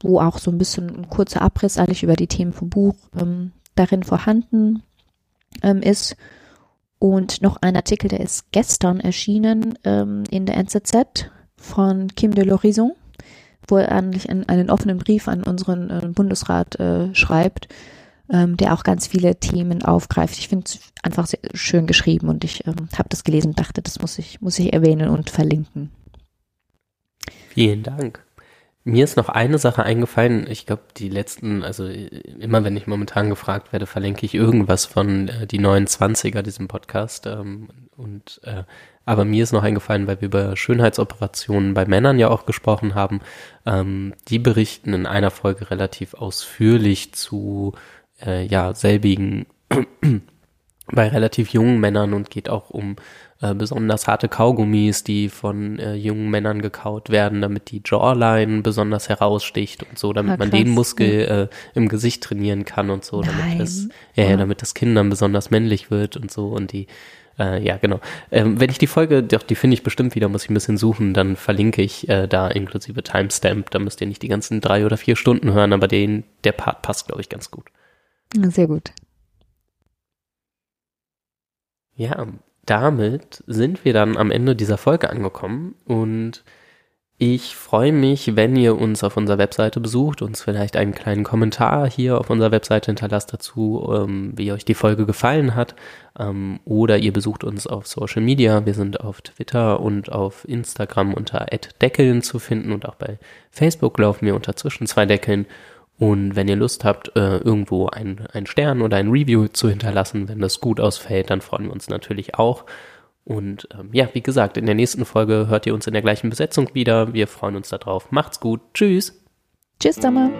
wo auch so ein bisschen ein kurzer Abriss eigentlich über die Themen vom Buch ähm, darin vorhanden ähm, ist. Und noch ein Artikel, der ist gestern erschienen ähm, in der NZZ von Kim de l'Horizon, wo er eigentlich einen, einen offenen Brief an unseren äh, Bundesrat äh, schreibt, ähm, der auch ganz viele Themen aufgreift. Ich finde es einfach sehr schön geschrieben und ich ähm, habe das gelesen und dachte, das muss ich, muss ich erwähnen und verlinken. Vielen Dank. Mir ist noch eine Sache eingefallen. Ich glaube, die letzten, also immer wenn ich momentan gefragt werde, verlinke ich irgendwas von äh, die 29er, diesem Podcast. Ähm, und äh, aber mir ist noch eingefallen, weil wir über Schönheitsoperationen bei Männern ja auch gesprochen haben. Ähm, die berichten in einer Folge relativ ausführlich zu äh, ja selbigen bei relativ jungen Männern und geht auch um äh, besonders harte Kaugummis, die von äh, jungen Männern gekaut werden, damit die Jawline besonders heraussticht und so, damit ah, man den Muskel äh, im Gesicht trainieren kann und so, damit das, ja, ja, damit das Kinn dann besonders männlich wird und so und die Äh, ja, genau. Ähm, wenn ich die Folge, doch, die finde ich bestimmt wieder, muss ich ein bisschen suchen, dann verlinke ich äh, da inklusive Timestamp. Da müsst ihr nicht die ganzen drei oder vier Stunden hören, aber den, der Part passt, glaube ich, ganz gut. Sehr gut. Ja, damit sind wir dann am Ende dieser Folge angekommen und ich freue mich, wenn ihr uns auf unserer Webseite besucht, uns vielleicht einen kleinen Kommentar hier auf unserer Webseite hinterlasst dazu, ähm, wie euch die Folge gefallen hat. Ähm, oder ihr besucht uns auf Social Media. Wir sind auf Twitter und auf Instagram unter @deckeln zu finden und auch bei Facebook laufen wir unter zwischen zwei Deckeln. Und wenn ihr Lust habt, äh, irgendwo ein, ein Stern oder ein Review zu hinterlassen, wenn das gut ausfällt, dann freuen wir uns natürlich auch. Und ähm, ja, wie gesagt, in der nächsten Folge hört ihr uns in der gleichen Besetzung wieder. Wir freuen uns darauf. Macht's gut. Tschüss. Tschüss, Sommer.